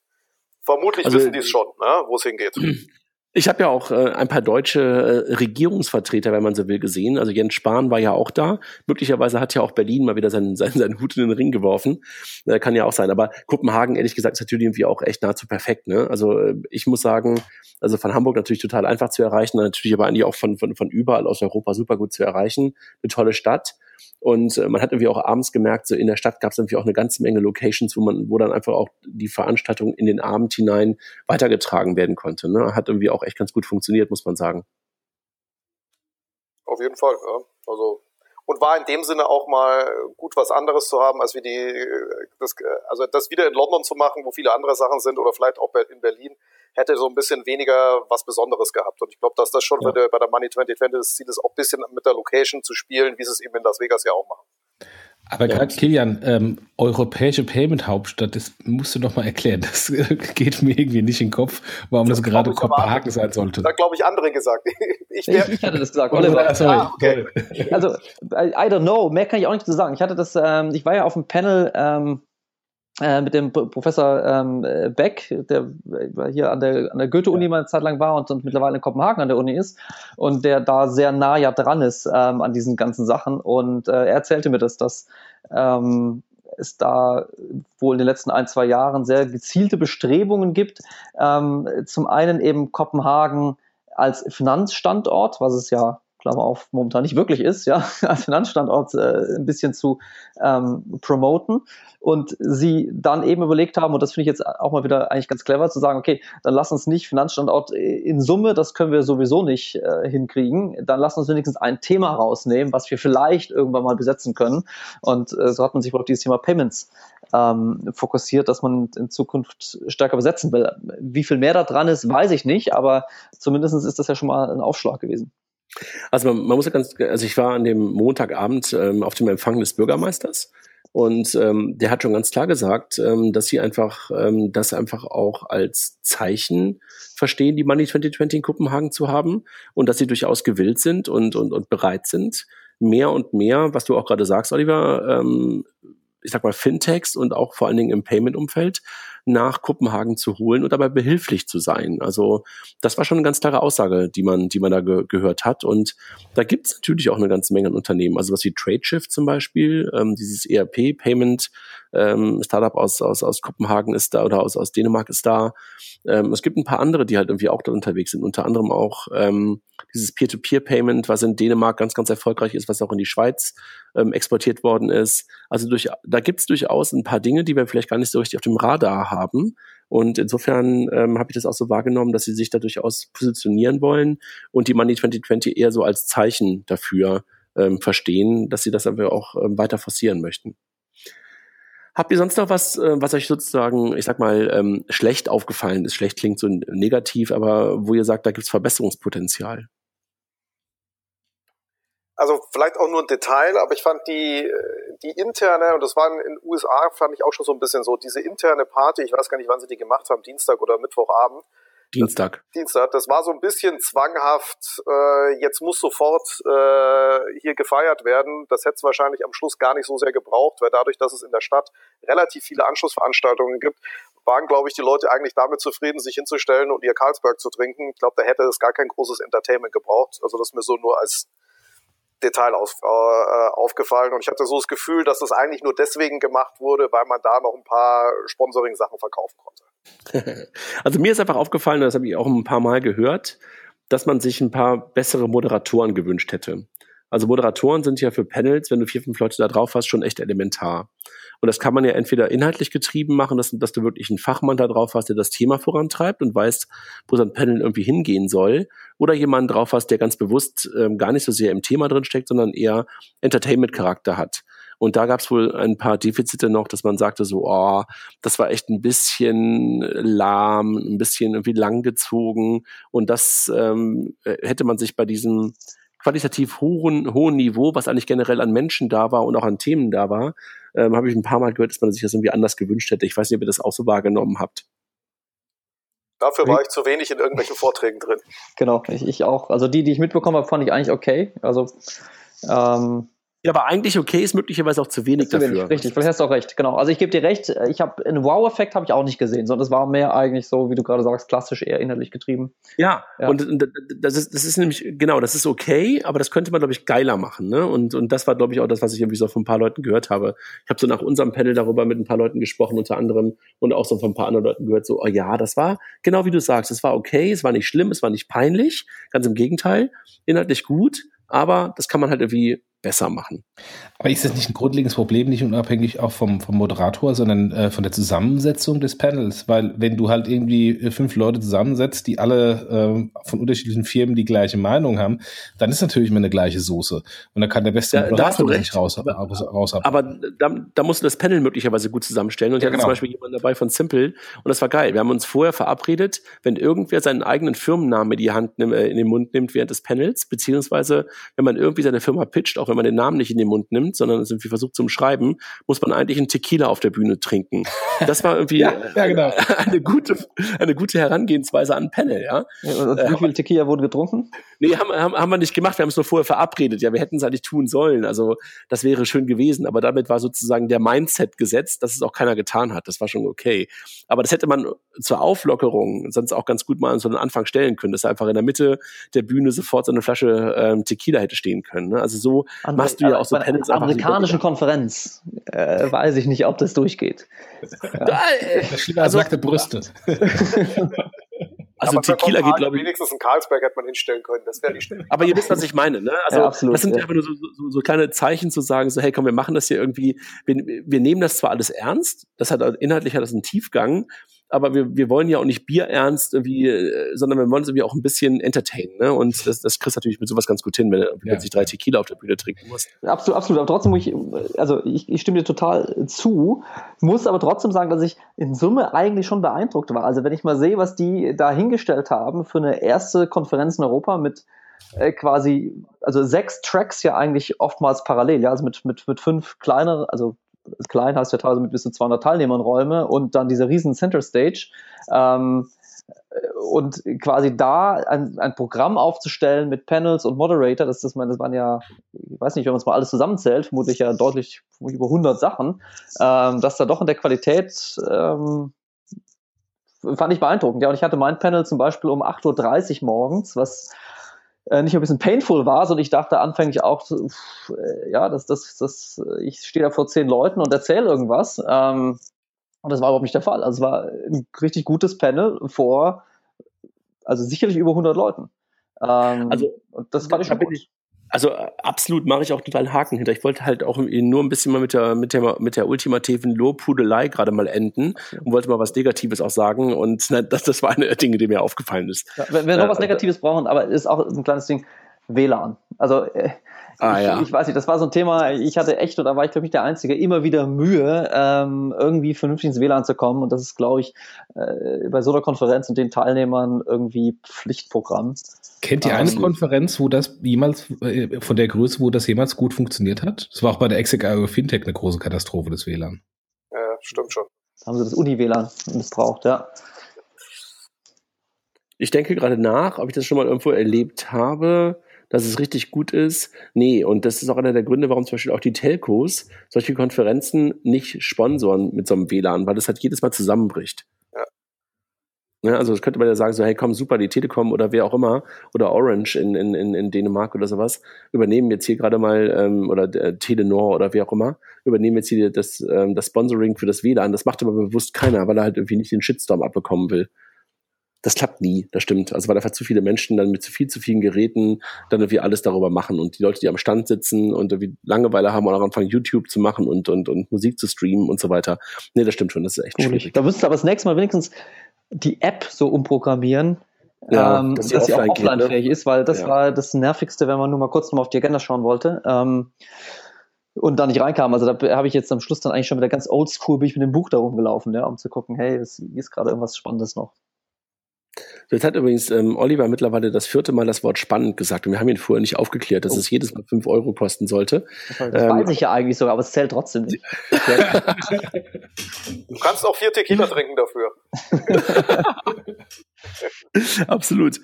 Vermutlich also, wissen die es schon, ne, wo es hingeht. Ich habe ja auch äh, ein paar deutsche äh, Regierungsvertreter, wenn man so will, gesehen. Also Jens Spahn war ja auch da. Möglicherweise hat ja auch Berlin mal wieder seinen, seinen, seinen Hut in den Ring geworfen. Äh, kann ja auch sein. Aber Kopenhagen, ehrlich gesagt, ist natürlich irgendwie auch echt nahezu perfekt. Ne? Also äh, ich muss sagen, also von Hamburg natürlich total einfach zu erreichen, natürlich aber eigentlich auch von, von, von überall aus Europa super gut zu erreichen. Eine tolle Stadt. Und äh, man hat irgendwie auch abends gemerkt, so in der Stadt gab es irgendwie auch eine ganze Menge Locations, wo man, wo dann einfach auch die Veranstaltung in den Abend hinein weitergetragen werden konnte. Ne? Hat irgendwie auch echt ganz gut funktioniert, muss man sagen. Auf jeden Fall, ja. Also und war in dem Sinne auch mal gut was anderes zu haben, als wie die das, also das wieder in London zu machen, wo viele andere Sachen sind oder vielleicht auch in Berlin, hätte so ein bisschen weniger was Besonderes gehabt. Und ich glaube, dass das schon ja. bei, der, Money 2020 das Ziel ist, auch ein bisschen mit der Location zu spielen, wie sie es eben in Las Vegas ja auch machen. Aber ja. gerade Kilian, ähm, europäische Payment-Hauptstadt, das musst du noch mal erklären. Das geht mir irgendwie nicht in den Kopf, warum das, das gerade Kopenhagen sein sollte. Da glaube ich andere gesagt. Ich, ich, ich, hatte das gesagt. Oliver. Sorry. Ah, okay. Also, I, I, don't know. Mehr kann ich auch nicht zu sagen. Ich hatte das, ähm, ich war ja auf dem Panel ähm, äh, mit dem Professor ähm, Beck, der hier an der, an der Goethe-Uni ja. mal eine Zeit lang war und, und, mittlerweile in Kopenhagen an der Uni ist und der da sehr nah ja dran ist ähm, an diesen ganzen Sachen. Und äh, er erzählte mir das, dass ähm, es da wohl in den letzten ein, zwei Jahren sehr gezielte Bestrebungen gibt. Ähm, zum einen eben Kopenhagen als Finanzstandort, was es ja Klammer momentan nicht wirklich ist, ja, als Finanzstandort äh, ein bisschen zu ähm, promoten und sie dann eben überlegt haben, und das finde ich jetzt auch mal wieder eigentlich ganz clever, zu sagen, okay, dann lass uns nicht Finanzstandort in Summe, das können wir sowieso nicht äh, hinkriegen, dann lass uns wenigstens ein Thema rausnehmen, was wir vielleicht irgendwann mal besetzen können. Und äh, so hat man sich wohl auf dieses Thema Payments ähm, fokussiert, dass man in Zukunft stärker besetzen will. Wie viel mehr da dran ist, weiß ich nicht, aber zumindest ist das ja schon mal ein Aufschlag gewesen. Also man, man muss ja ganz, also ich war an dem Montagabend ähm, auf dem Empfang des Bürgermeisters und ähm, der hat schon ganz klar gesagt, ähm, dass sie einfach ähm, das einfach auch als Zeichen verstehen, die Money 2020 in Kopenhagen zu haben und dass sie durchaus gewillt sind und, und, und bereit sind, mehr und mehr, was du auch gerade sagst, Oliver, ähm, ich sag mal, Fintechs und auch vor allen Dingen im Payment-Umfeld nach Kopenhagen zu holen und dabei behilflich zu sein. Also das war schon eine ganz klare Aussage, die man, die man da ge gehört hat. Und da gibt es natürlich auch eine ganze Menge an Unternehmen. Also was wie TradeShift zum Beispiel, ähm, dieses ERP-Payment ähm, Startup aus, aus, aus Kopenhagen ist da oder aus, aus Dänemark ist da. Ähm, es gibt ein paar andere, die halt irgendwie auch da unterwegs sind, unter anderem auch ähm, dieses Peer-to-Peer-Payment, was in Dänemark ganz, ganz erfolgreich ist, was auch in die Schweiz ähm, exportiert worden ist. Also durch, da gibt es durchaus ein paar Dinge, die wir vielleicht gar nicht so richtig auf dem Radar haben. Und insofern ähm, habe ich das auch so wahrgenommen, dass sie sich da durchaus positionieren wollen und die Money 2020 eher so als Zeichen dafür ähm, verstehen, dass sie das aber auch ähm, weiter forcieren möchten. Habt ihr sonst noch was, äh, was euch sozusagen, ich sag mal, ähm, schlecht aufgefallen ist? Schlecht klingt so negativ, aber wo ihr sagt, da gibt's Verbesserungspotenzial? Also vielleicht auch nur ein Detail, aber ich fand die, die interne, und das war in den USA, fand ich auch schon so ein bisschen so, diese interne Party, ich weiß gar nicht, wann sie die gemacht haben, Dienstag oder Mittwochabend. Dienstag. Das, Dienstag, das war so ein bisschen zwanghaft, äh, jetzt muss sofort äh, hier gefeiert werden. Das hätte es wahrscheinlich am Schluss gar nicht so sehr gebraucht, weil dadurch, dass es in der Stadt relativ viele Anschlussveranstaltungen gibt, waren, glaube ich, die Leute eigentlich damit zufrieden, sich hinzustellen und ihr Karlsberg zu trinken. Ich glaube, da hätte es gar kein großes Entertainment gebraucht. Also das mir so nur als Detail auf, äh, aufgefallen. Und ich hatte so das Gefühl, dass das eigentlich nur deswegen gemacht wurde, weil man da noch ein paar Sponsoring-Sachen verkaufen konnte. also mir ist einfach aufgefallen, das habe ich auch ein paar Mal gehört, dass man sich ein paar bessere Moderatoren gewünscht hätte. Also Moderatoren sind ja für Panels, wenn du vier, fünf Leute da drauf hast, schon echt elementar. Und das kann man ja entweder inhaltlich getrieben machen, dass, dass du wirklich einen Fachmann da drauf hast, der das Thema vorantreibt und weißt, wo sein Panel irgendwie hingehen soll, oder jemanden drauf hast, der ganz bewusst ähm, gar nicht so sehr im Thema drin steckt, sondern eher Entertainment-Charakter hat. Und da gab es wohl ein paar Defizite noch, dass man sagte so, oh, das war echt ein bisschen lahm, ein bisschen irgendwie langgezogen. Und das ähm, hätte man sich bei diesem qualitativ hohen, hohen Niveau, was eigentlich generell an Menschen da war und auch an Themen da war, ähm, habe ich ein paar Mal gehört, dass man sich das irgendwie anders gewünscht hätte. Ich weiß nicht, ob ihr das auch so wahrgenommen habt. Dafür war ich zu wenig in irgendwelchen Vorträgen drin. Genau, ich, ich auch. Also die, die ich mitbekommen habe, fand ich eigentlich okay. Also ähm, ja, aber eigentlich okay ist möglicherweise auch zu wenig zu dafür. richtig, vielleicht hast du auch recht, genau. Also ich gebe dir recht, ich habe einen Wow-Effekt habe ich auch nicht gesehen, sondern es war mehr eigentlich so, wie du gerade sagst, klassisch eher inhaltlich getrieben. Ja, ja, und das ist, das ist nämlich, genau, das ist okay, aber das könnte man, glaube ich, geiler machen. Ne? Und, und das war, glaube ich, auch das, was ich irgendwie so von ein paar Leuten gehört habe. Ich habe so nach unserem Panel darüber mit ein paar Leuten gesprochen, unter anderem, und auch so von ein paar anderen Leuten gehört, so, oh ja, das war genau wie du sagst, es war okay, es war nicht schlimm, es war nicht peinlich, ganz im Gegenteil, inhaltlich gut, aber das kann man halt irgendwie besser machen. Aber ist das nicht ein grundlegendes Problem, nicht unabhängig auch vom, vom Moderator, sondern äh, von der Zusammensetzung des Panels? Weil wenn du halt irgendwie äh, fünf Leute zusammensetzt, die alle äh, von unterschiedlichen Firmen die gleiche Meinung haben, dann ist natürlich immer eine gleiche Soße. Und da kann der beste da, Moderator nicht raus, aber, raus, raus Aber da, da musst du das Panel möglicherweise gut zusammenstellen. Und ich ja, hatte genau. zum Beispiel jemanden dabei von Simple und das war geil. Wir haben uns vorher verabredet, wenn irgendwer seinen eigenen Firmennamen in die Hand äh, in den Mund nimmt während des Panels, beziehungsweise wenn man irgendwie seine Firma pitcht, auch wenn man den Namen nicht in den Mund nimmt, sondern es irgendwie versucht zum Schreiben, muss man eigentlich einen Tequila auf der Bühne trinken. Das war irgendwie ja, ja, genau. eine, gute, eine gute Herangehensweise an Panel, ja. und wie viel Tequila wurde getrunken? Nee, haben, haben, haben wir nicht gemacht, wir haben es nur vorher verabredet. Ja, wir hätten es eigentlich tun sollen. Also das wäre schön gewesen, aber damit war sozusagen der Mindset gesetzt, dass es auch keiner getan hat. Das war schon okay. Aber das hätte man zur Auflockerung sonst auch ganz gut mal an so einen Anfang stellen können, dass er einfach in der Mitte der Bühne sofort so eine Flasche ähm, Tequila hätte stehen können. Ne? Also so Andere, machst du ja auch so Panels. Bei der amerikanischen Konferenz äh, weiß ich nicht, ob das durchgeht. Ja. Da, äh, also, nackte Brüste. Also aber Tequila geht, glaube ich. Wenigstens in Karlsberg hätte man hinstellen können, das wäre die Stelle. Aber ihr wisst, was ich meine, ne? Also, ja, absolut, das sind ja. einfach nur so, so, so, kleine Zeichen zu sagen, so, hey, komm, wir machen das hier irgendwie, wir, wir nehmen das zwar alles ernst, das hat, inhaltlich hat das einen Tiefgang, aber wir, wir wollen ja auch nicht Bier ernst irgendwie, äh, sondern wir wollen es irgendwie auch ein bisschen entertainen, ne? Und das, das kriegst du natürlich mit sowas ganz gut hin, wenn du ja. plötzlich drei Tequila auf der Bühne trinken musst. Absolut, absolut. Aber trotzdem muss ich, also ich, ich stimme dir total zu, muss aber trotzdem sagen, dass ich in Summe eigentlich schon beeindruckt war. Also wenn ich mal sehe, was die da hingestellt haben für eine erste Konferenz in Europa mit äh, quasi, also sechs Tracks ja eigentlich oftmals parallel, ja, also mit, mit, mit fünf kleineren, also klein heißt ja teilweise mit bis zu 200 Teilnehmern Räume und dann diese riesen Center Stage. Ähm, und quasi da ein, ein, Programm aufzustellen mit Panels und Moderator, das, das, das waren ja, ich weiß nicht, wenn man es mal alles zusammenzählt, vermutlich ja deutlich über 100 Sachen, ähm, dass da doch in der Qualität ähm, fand ich beeindruckend. Ja, und ich hatte mein Panel zum Beispiel um 8.30 Uhr morgens, was äh, nicht ein bisschen painful war, sondern ich dachte anfänglich auch, pff, äh, ja, das, das, das, ich stehe da vor zehn Leuten und erzähle irgendwas. Ähm, und das war überhaupt nicht der Fall. Also es war ein richtig gutes Panel vor, also sicherlich über 100 Leuten. Ähm, also, und das war ich schon gut. Also äh, absolut mache ich auch total Haken hinter. Ich wollte halt auch nur ein bisschen mal mit der mit der mit der ultimativen Lobhudelei gerade mal enden und wollte mal was Negatives auch sagen und das, das war eine der Dinge, die mir aufgefallen ist. Ja, wenn wir noch äh, was Negatives brauchen, aber ist auch ein kleines Ding WLAN. Also äh, ah, ich, ja. ich weiß nicht, das war so ein Thema. Ich hatte echt, oder war ich glaube ich der Einzige, immer wieder Mühe, ähm, irgendwie vernünftig ins WLAN zu kommen und das ist glaube ich äh, bei so einer Konferenz und den Teilnehmern irgendwie Pflichtprogramm. Kennt ihr eine Konferenz, wo das jemals, äh, von der Größe, wo das jemals gut funktioniert hat? Das war auch bei der Exec Fintech eine große Katastrophe des WLAN. Ja, stimmt schon. Da haben sie das Uni-WLAN missbraucht, ja. Ich denke gerade nach, ob ich das schon mal irgendwo erlebt habe, dass es richtig gut ist. Nee, und das ist auch einer der Gründe, warum zum Beispiel auch die Telcos solche Konferenzen nicht sponsoren mit so einem WLAN, weil das halt jedes Mal zusammenbricht. Ja, also das könnte man ja sagen, so, hey komm, super, die Telekom oder wer auch immer oder Orange in, in, in, in Dänemark oder sowas übernehmen jetzt hier gerade mal, ähm, oder äh, Telenor oder wer auch immer, übernehmen jetzt hier das, ähm, das Sponsoring für das WLAN. Das macht aber bewusst keiner, weil er halt irgendwie nicht den Shitstorm abbekommen will. Das klappt nie, das stimmt. Also weil einfach zu viele Menschen dann mit zu viel, zu vielen Geräten dann irgendwie alles darüber machen und die Leute, die am Stand sitzen und irgendwie Langeweile haben oder anfangen YouTube zu machen und, und, und Musik zu streamen und so weiter. Nee, das stimmt schon, das ist echt schwierig. Da müsstest du aber das nächste Mal wenigstens die App so umprogrammieren, ja, ähm, dass, dass sie auch offline-fähig ne? ist, weil das ja. war das Nervigste, wenn man nur mal kurz noch mal auf die Agenda schauen wollte. Ähm, und da nicht reinkam. Also da habe ich jetzt am Schluss dann eigentlich schon wieder ganz oldschool, bin ich mit dem Buch da rumgelaufen, ja, um zu gucken, hey, es ist gerade irgendwas Spannendes noch. Jetzt hat übrigens ähm, Oliver mittlerweile das vierte Mal das Wort spannend gesagt und wir haben ihn vorher nicht aufgeklärt, dass oh. es jedes Mal fünf Euro kosten sollte. Das ähm, weiß ich ja eigentlich sogar, aber es zählt trotzdem nicht. du kannst auch vier Tequila trinken dafür. Absolut.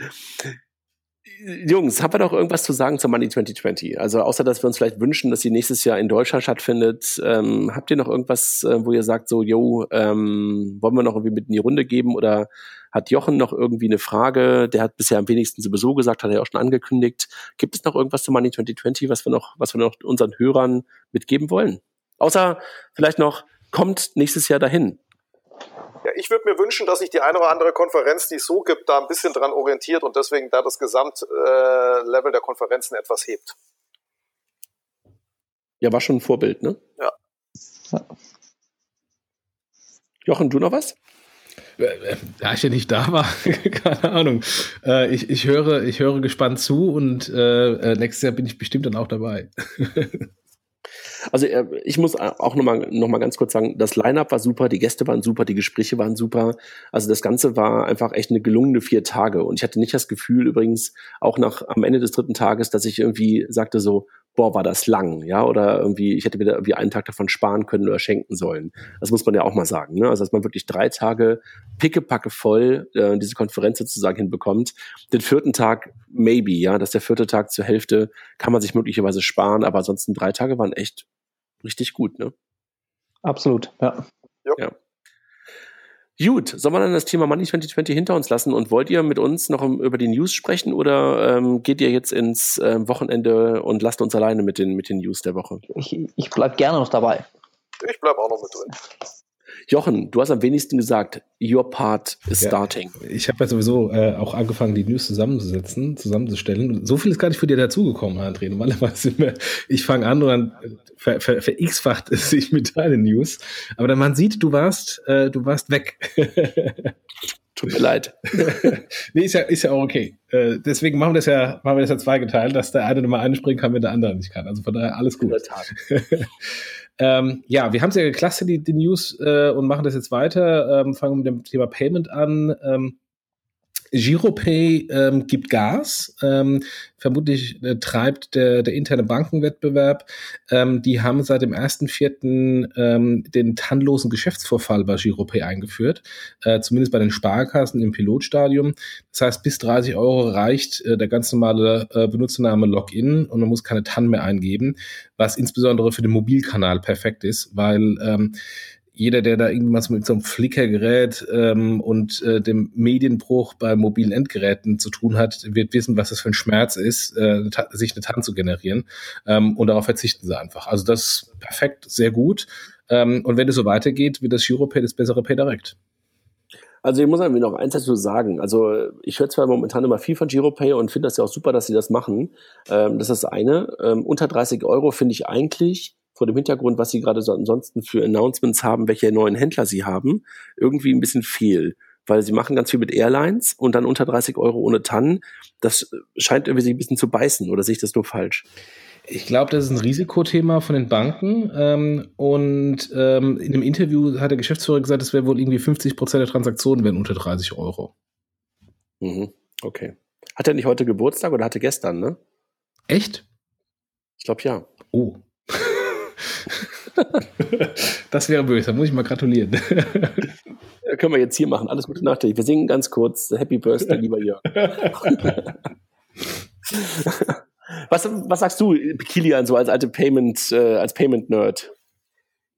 Jungs, haben wir doch irgendwas zu sagen zur Money 2020? Also außer, dass wir uns vielleicht wünschen, dass sie nächstes Jahr in Deutschland stattfindet, ähm, habt ihr noch irgendwas, äh, wo ihr sagt, so, yo, ähm, wollen wir noch irgendwie mit in die Runde geben oder hat Jochen noch irgendwie eine Frage? Der hat bisher am wenigsten sowieso gesagt, hat er auch schon angekündigt. Gibt es noch irgendwas zu Money 2020, was wir noch, was wir noch unseren Hörern mitgeben wollen? Außer vielleicht noch, kommt nächstes Jahr dahin. Ja, ich würde mir wünschen, dass sich die eine oder andere Konferenz, die es so gibt, da ein bisschen dran orientiert und deswegen da das Gesamtlevel äh, der Konferenzen etwas hebt. Ja, war schon ein Vorbild, ne? Ja. Jochen, du noch was? Da ich ja nicht da war, keine Ahnung. Äh, ich, ich, höre, ich höre gespannt zu und äh, äh nächstes Jahr bin ich bestimmt dann auch dabei. Also ich muss auch nochmal noch mal ganz kurz sagen, das Line-Up war super, die Gäste waren super, die Gespräche waren super. Also das Ganze war einfach echt eine gelungene vier Tage. Und ich hatte nicht das Gefühl übrigens, auch nach am Ende des dritten Tages, dass ich irgendwie sagte so, boah, war das lang, ja, oder irgendwie, ich hätte wieder irgendwie einen Tag davon sparen können oder schenken sollen. Das muss man ja auch mal sagen, ne? Also, dass man wirklich drei Tage pickepacke voll äh, diese Konferenz sozusagen hinbekommt. Den vierten Tag, maybe, ja, dass der vierte Tag zur Hälfte kann man sich möglicherweise sparen, aber ansonsten drei Tage waren echt richtig gut, ne? Absolut, ja. Ja. Gut, sollen wir dann das Thema Money 2020 hinter uns lassen und wollt ihr mit uns noch über die News sprechen oder ähm, geht ihr jetzt ins äh, Wochenende und lasst uns alleine mit den, mit den News der Woche? Ich, ich bleib gerne noch dabei. Ich bleib auch noch mit drin. Jochen, du hast am wenigsten gesagt, your part is ja, starting. Ich habe ja sowieso äh, auch angefangen, die News zusammenzusetzen, zusammenzustellen. So viel ist gar nicht für dir dazugekommen, André. Normalerweise immer, ich fange an und dann ver, ver, ver x-facht es sich mit deinen News. Aber dann man sieht, du warst, äh, du warst weg. Tut mir leid. nee, ist ja, ist ja auch okay. Äh, deswegen machen wir das ja, machen wir das ja zweigeteilt, dass der eine nochmal einspringen kann, wenn der andere nicht kann. Also von daher alles gut. Ähm, ja, wir haben es ja geklustert, die, die News, äh, und machen das jetzt weiter. Ähm, fangen mit dem Thema Payment an. Ähm, Giropay ähm, gibt Gas. Ähm, vermutlich äh, treibt der, der interne Bankenwettbewerb. Ähm, die haben seit dem 1.4. Ähm, den tannlosen Geschäftsvorfall bei Giropay eingeführt. Äh, zumindest bei den Sparkassen im Pilotstadium. Das heißt, bis 30 Euro reicht äh, der ganz normale äh, Benutzername Login und man muss keine TAN mehr eingeben, was insbesondere für den Mobilkanal perfekt ist, weil ähm, jeder, der da irgendwas mit so einem Flickergerät ähm, und äh, dem Medienbruch bei mobilen Endgeräten zu tun hat, wird wissen, was es für ein Schmerz ist, äh, sich eine TAN zu generieren. Ähm, und darauf verzichten sie einfach. Also das ist perfekt, sehr gut. Ähm, und wenn es so weitergeht, wird das Giropay das bessere Pay direkt. Also ich muss irgendwie noch eins dazu sagen. Also ich höre zwar momentan immer viel von Giropay und finde das ja auch super, dass sie das machen. Ähm, das ist das eine. Ähm, unter 30 Euro finde ich eigentlich vor dem Hintergrund, was sie gerade so ansonsten für Announcements haben, welche neuen Händler sie haben, irgendwie ein bisschen fehl. Weil sie machen ganz viel mit Airlines und dann unter 30 Euro ohne Tannen. Das scheint irgendwie sich ein bisschen zu beißen, oder sehe ich das nur falsch? Ich glaube, das ist ein Risikothema von den Banken. Ähm, und ähm, in einem Interview hat der Geschäftsführer gesagt, es wäre wohl irgendwie 50 Prozent der Transaktionen wären unter 30 Euro. Mhm. Okay. Hat er nicht heute Geburtstag oder hatte gestern, ne? Echt? Ich glaube ja. Oh. das wäre böse, da muss ich mal gratulieren. Können wir jetzt hier machen. Alles Gute Nacht. Wir singen ganz kurz Happy Birthday, lieber Jörg. was, was sagst du, Kilian, so als alte Payment, äh, als Payment-Nerd?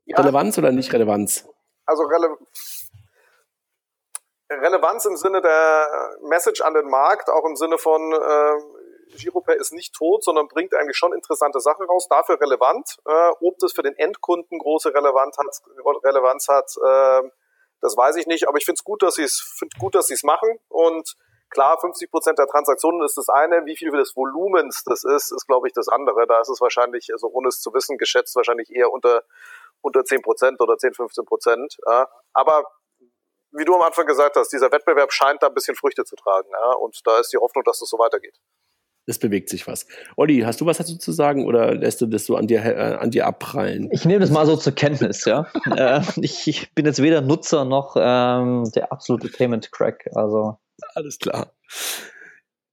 Ja. Relevanz oder nicht Relevanz? Also Rele Relevanz im Sinne der Message an den Markt, auch im Sinne von äh, Giropay ist nicht tot, sondern bringt eigentlich schon interessante Sachen raus, dafür relevant. Äh, ob das für den Endkunden große Relevanz hat, Relevanz hat äh, das weiß ich nicht, aber ich finde es gut, dass sie es machen. Und klar, 50 Prozent der Transaktionen ist das eine. Wie viel des Volumens das ist, ist glaube ich das andere. Da ist es wahrscheinlich, also ohne es zu wissen, geschätzt wahrscheinlich eher unter unter 10 Prozent oder 10, 15 Prozent. Ja. Aber wie du am Anfang gesagt hast, dieser Wettbewerb scheint da ein bisschen Früchte zu tragen. Ja. Und da ist die Hoffnung, dass es so weitergeht es bewegt sich was. Olli, hast du was dazu zu sagen oder lässt du das so an dir, äh, an dir abprallen? Ich nehme das mal so zur Kenntnis, ja. äh, ich, ich, bin jetzt weder Nutzer noch ähm, der absolute Payment Crack. Also. Alles klar.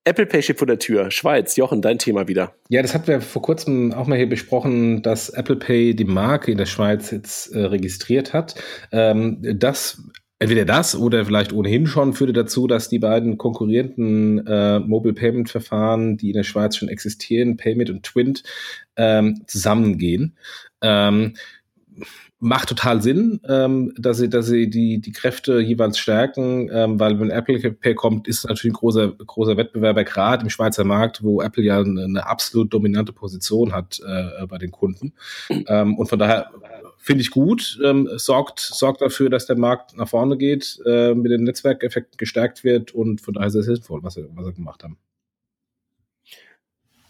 Apple Pay steht vor der Tür. Schweiz, Jochen, dein Thema wieder. Ja, das hatten wir vor kurzem auch mal hier besprochen, dass Apple Pay die Marke in der Schweiz jetzt äh, registriert hat. Ähm, das Entweder das oder vielleicht ohnehin schon führte dazu, dass die beiden konkurrierenden äh, Mobile Payment Verfahren, die in der Schweiz schon existieren, Payment und Twint, ähm, zusammengehen. Ähm, macht total Sinn, ähm, dass sie, dass sie die, die Kräfte jeweils stärken, ähm, weil wenn Apple Pay kommt, ist natürlich ein großer, großer Wettbewerber, gerade im Schweizer Markt, wo Apple ja eine, eine absolut dominante Position hat äh, bei den Kunden. Ähm, und von daher finde ich gut, ähm, sorgt, sorgt dafür, dass der Markt nach vorne geht, äh, mit den Netzwerkeffekten gestärkt wird und von daher sehr sinnvoll, was sie, was sie gemacht haben.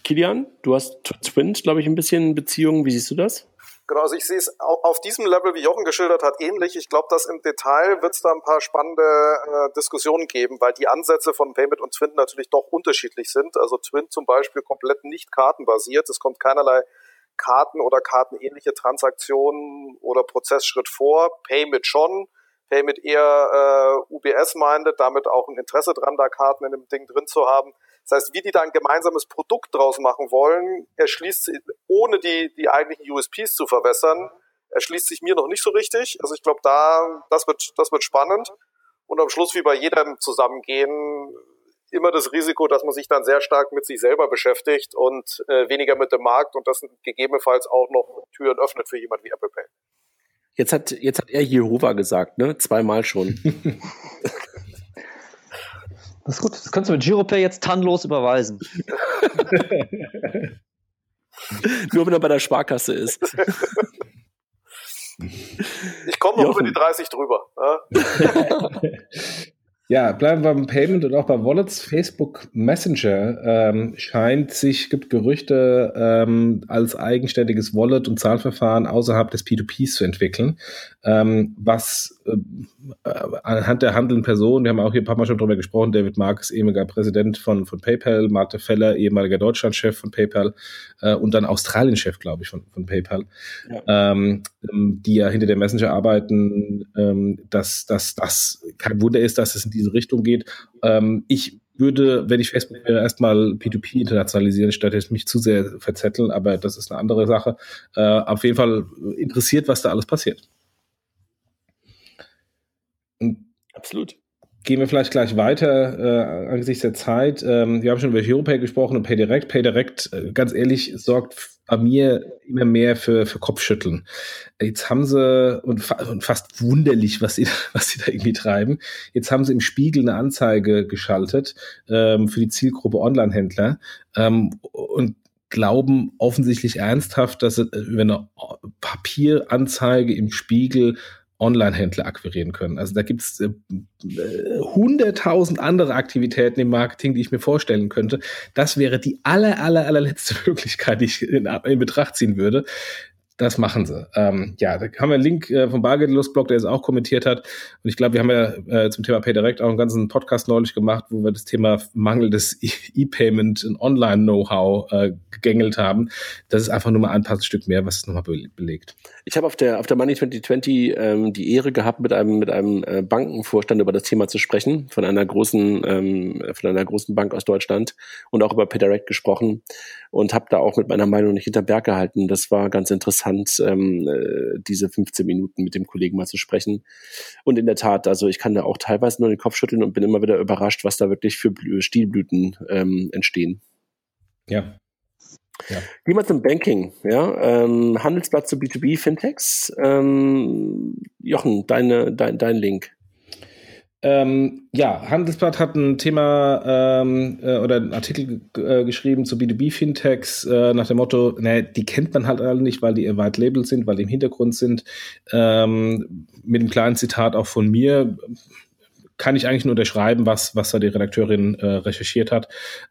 Kilian, du hast Twint, glaube ich, ein bisschen Beziehungen. Wie siehst du das? Genau, also ich sehe es auf diesem Level, wie Jochen geschildert hat, ähnlich. Ich glaube, dass im Detail wird es da ein paar spannende äh, Diskussionen geben, weil die Ansätze von Payment und Twint natürlich doch unterschiedlich sind. Also Twint zum Beispiel komplett nicht kartenbasiert. Es kommt keinerlei Karten oder kartenähnliche Transaktionen oder Prozessschritt vor. Payment schon. Payment eher äh, UBS-minded, damit auch ein Interesse dran, da Karten in dem Ding drin zu haben. Das heißt, wie die da ein gemeinsames Produkt draus machen wollen, erschließt ohne die, die eigentlichen USPs zu verwässern, erschließt sich mir noch nicht so richtig. Also ich glaube, da, das wird, das wird spannend. Und am Schluss, wie bei jedem Zusammengehen, immer das Risiko, dass man sich dann sehr stark mit sich selber beschäftigt und äh, weniger mit dem Markt und das gegebenenfalls auch noch Türen öffnet für jemand wie Apple Pay. Jetzt hat, jetzt hat er Jehova gesagt, ne? Zweimal schon. Das ist gut. Das kannst du mit Giropay jetzt tannlos überweisen. Nur wenn er bei der Sparkasse ist. Ich komme noch über die 30 drüber. Ja? Ja, bleiben wir beim Payment und auch bei Wallets. Facebook Messenger ähm, scheint sich, gibt Gerüchte, ähm, als eigenständiges Wallet und Zahlverfahren außerhalb des P2Ps zu entwickeln, ähm, was äh, anhand der handelnden Personen, wir haben auch hier ein paar Mal schon drüber gesprochen, David Marks, ehemaliger Präsident von, von PayPal, Martin Feller, ehemaliger Deutschlandchef von PayPal äh, und dann Australien-Chef, glaube ich, von, von PayPal, ja. Ähm, die ja hinter dem Messenger arbeiten, ähm, dass, dass das kein Wunder ist, dass es in diese Richtung geht. Ähm, ich würde, wenn ich Facebook wäre, erstmal P2P internationalisieren, statt jetzt mich zu sehr verzetteln, aber das ist eine andere Sache. Äh, auf jeden Fall interessiert, was da alles passiert. Absolut. Gehen wir vielleicht gleich weiter äh, angesichts der Zeit. Ähm, wir haben schon über HeroPay gesprochen und PayDirect. PayDirect, äh, ganz ehrlich, sorgt bei mir immer mehr für, für Kopfschütteln. Jetzt haben sie, und, fa und fast wunderlich, was sie, was sie da irgendwie treiben, jetzt haben sie im Spiegel eine Anzeige geschaltet ähm, für die Zielgruppe Online-Händler ähm, und glauben offensichtlich ernsthaft, dass sie über eine Papieranzeige im Spiegel Online-Händler akquirieren können. Also da gibt es äh, hunderttausend äh, andere Aktivitäten im Marketing, die ich mir vorstellen könnte. Das wäre die aller, aller, allerletzte Möglichkeit, die ich in, in Betracht ziehen würde. Das machen sie. Ähm, ja, da haben wir einen Link äh, vom Bargeldlust-Blog, der es auch kommentiert hat. Und ich glaube, wir haben ja äh, zum Thema PayDirect auch einen ganzen Podcast neulich gemacht, wo wir das Thema Mangel des E-Payment und Online-Know-how äh, gegängelt haben. Das ist einfach nur mal ein paar Stück mehr, was es nochmal be belegt. Ich habe auf der auf der Money 2020 ähm, die Ehre gehabt, mit einem mit einem äh, Bankenvorstand über das Thema zu sprechen, von einer großen ähm, von einer großen Bank aus Deutschland und auch über PayDirect gesprochen und habe da auch mit meiner Meinung nicht hinter Berg gehalten. Das war ganz interessant, ähm, äh, diese 15 Minuten mit dem Kollegen mal zu sprechen. Und in der Tat, also ich kann da auch teilweise nur den Kopf schütteln und bin immer wieder überrascht, was da wirklich für Stilblüten ähm, entstehen. Ja. Ja. Gehen wir zum Banking, ja. Ähm, Handelsblatt zu B2B Fintechs. Ähm, Jochen, deine, dein, dein Link. Ähm, ja, Handelsblatt hat ein Thema ähm, äh, oder einen Artikel äh, geschrieben zu B2B-Fintechs äh, nach dem Motto, ne, die kennt man halt alle nicht, weil die White Label sind, weil die im Hintergrund sind. Ähm, mit einem kleinen Zitat auch von mir kann ich eigentlich nur unterschreiben, was, was da die Redakteurin äh, recherchiert hat.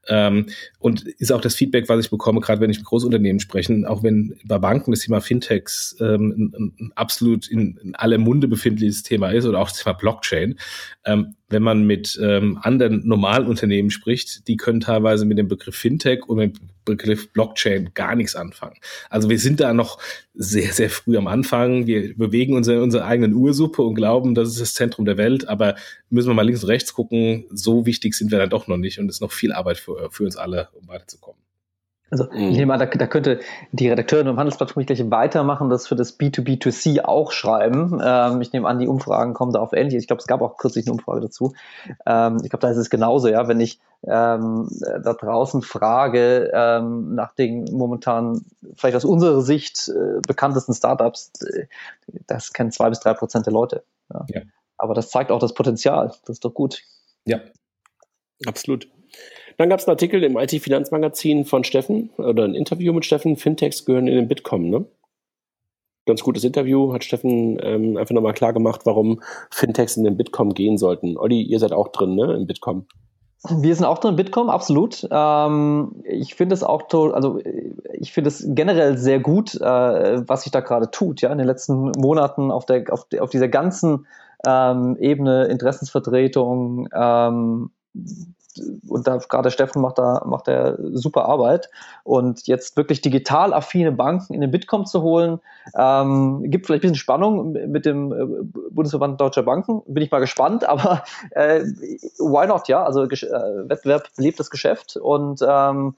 Ähm, und ist auch das Feedback, was ich bekomme, gerade wenn ich mit Großunternehmen spreche, auch wenn bei Banken das Thema Fintechs ähm, ein, ein absolut in, in alle Munde befindliches Thema ist oder auch das Thema Blockchain. Ähm, wenn man mit ähm, anderen normalen Unternehmen spricht, die können teilweise mit dem Begriff Fintech und mit dem Begriff Blockchain gar nichts anfangen. Also wir sind da noch sehr, sehr früh am Anfang. Wir bewegen uns in unserer eigenen Ursuppe und glauben, das ist das Zentrum der Welt, aber müssen wir mal links und rechts gucken, so wichtig sind wir dann doch noch nicht und es ist noch viel Arbeit für, für uns alle, um weiterzukommen. Also mhm. ich nehme an, da, da, könnte die Redakteurin im Handelsblatt gleich weitermachen, das für das B2B2C auch schreiben. Ähm, ich nehme an, die Umfragen kommen da auf ähnlich. Ich glaube, es gab auch kürzlich eine Umfrage dazu. Ähm, ich glaube, da ist es genauso, ja, wenn ich ähm, da draußen frage ähm, nach den momentan vielleicht aus unserer Sicht äh, bekanntesten Startups, äh, das kennen zwei bis drei Prozent der Leute. Ja. ja. Aber das zeigt auch das Potenzial. Das ist doch gut. Ja, absolut. Dann gab es einen Artikel im IT-Finanzmagazin von Steffen oder ein Interview mit Steffen. Fintechs gehören in den Bitkom, ne? Ganz gutes Interview, hat Steffen ähm, einfach nochmal klar gemacht, warum Fintechs in den Bitkom gehen sollten. Olli, ihr seid auch drin, ne, im Bitkom. Wir sind auch drin, Bitkom, absolut. Ähm, ich finde es auch, also ich finde es generell sehr gut, äh, was sich da gerade tut, ja, in den letzten Monaten auf der, auf, auf dieser ganzen ähm, Ebene Interessensvertretung, ähm, und da gerade Steffen macht da macht er super Arbeit und jetzt wirklich digital affine Banken in den Bitkom zu holen, ähm, gibt vielleicht ein bisschen Spannung mit dem äh, Bundesverband Deutscher Banken. Bin ich mal gespannt, aber äh, why not, ja? Also äh, Wettbewerb belebt das Geschäft und ähm,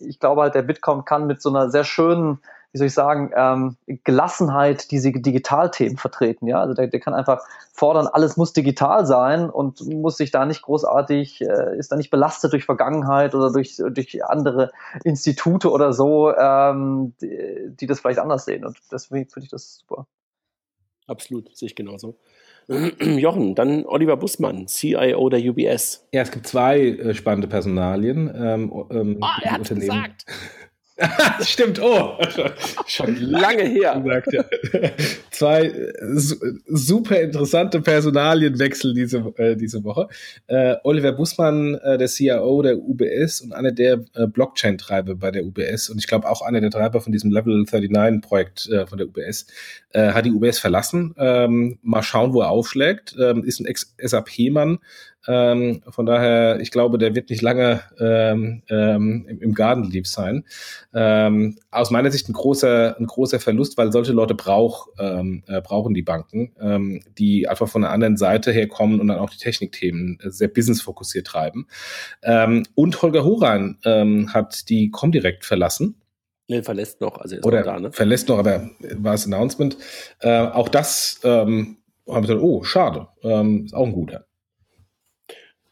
ich glaube halt, der Bitkom kann mit so einer sehr schönen wie soll ich sagen, ähm, Gelassenheit diese Digitalthemen vertreten. Ja, also der, der kann einfach fordern, alles muss digital sein und muss sich da nicht großartig, äh, ist da nicht belastet durch Vergangenheit oder durch, durch andere Institute oder so, ähm, die, die das vielleicht anders sehen. Und deswegen finde ich das super. Absolut, sehe ich genauso. Jochen, dann Oliver Bussmann, CIO der UBS. Ja, es gibt zwei äh, spannende Personalien. Ähm, ähm, oh, er hat gesagt. Stimmt, oh, schon lange her. Gesagt, ja. Zwei super interessante Personalienwechsel diese, äh, diese Woche. Äh, Oliver Bussmann, äh, der CIO der UBS und einer der äh, Blockchain-Treiber bei der UBS und ich glaube auch einer der Treiber von diesem Level 39-Projekt äh, von der UBS, äh, hat die UBS verlassen. Ähm, mal schauen, wo er aufschlägt. Ähm, ist ein Ex-SAP-Mann, ähm, von daher, ich glaube, der wird nicht lange ähm, ähm, im, im Garden Leaf sein. Ähm, aus meiner Sicht ein großer, ein großer Verlust, weil solche Leute brauch, ähm, äh, brauchen die Banken, die einfach von der anderen Seite herkommen und dann auch die Technikthemen sehr businessfokussiert treiben. Und Holger Horan hat die Comdirect verlassen. Nee, verlässt noch, also ist Oder noch da, ne? Verlässt noch, aber war das Announcement. Äh, auch das ähm, haben wir gesagt, oh, schade. Ähm, ist auch ein guter.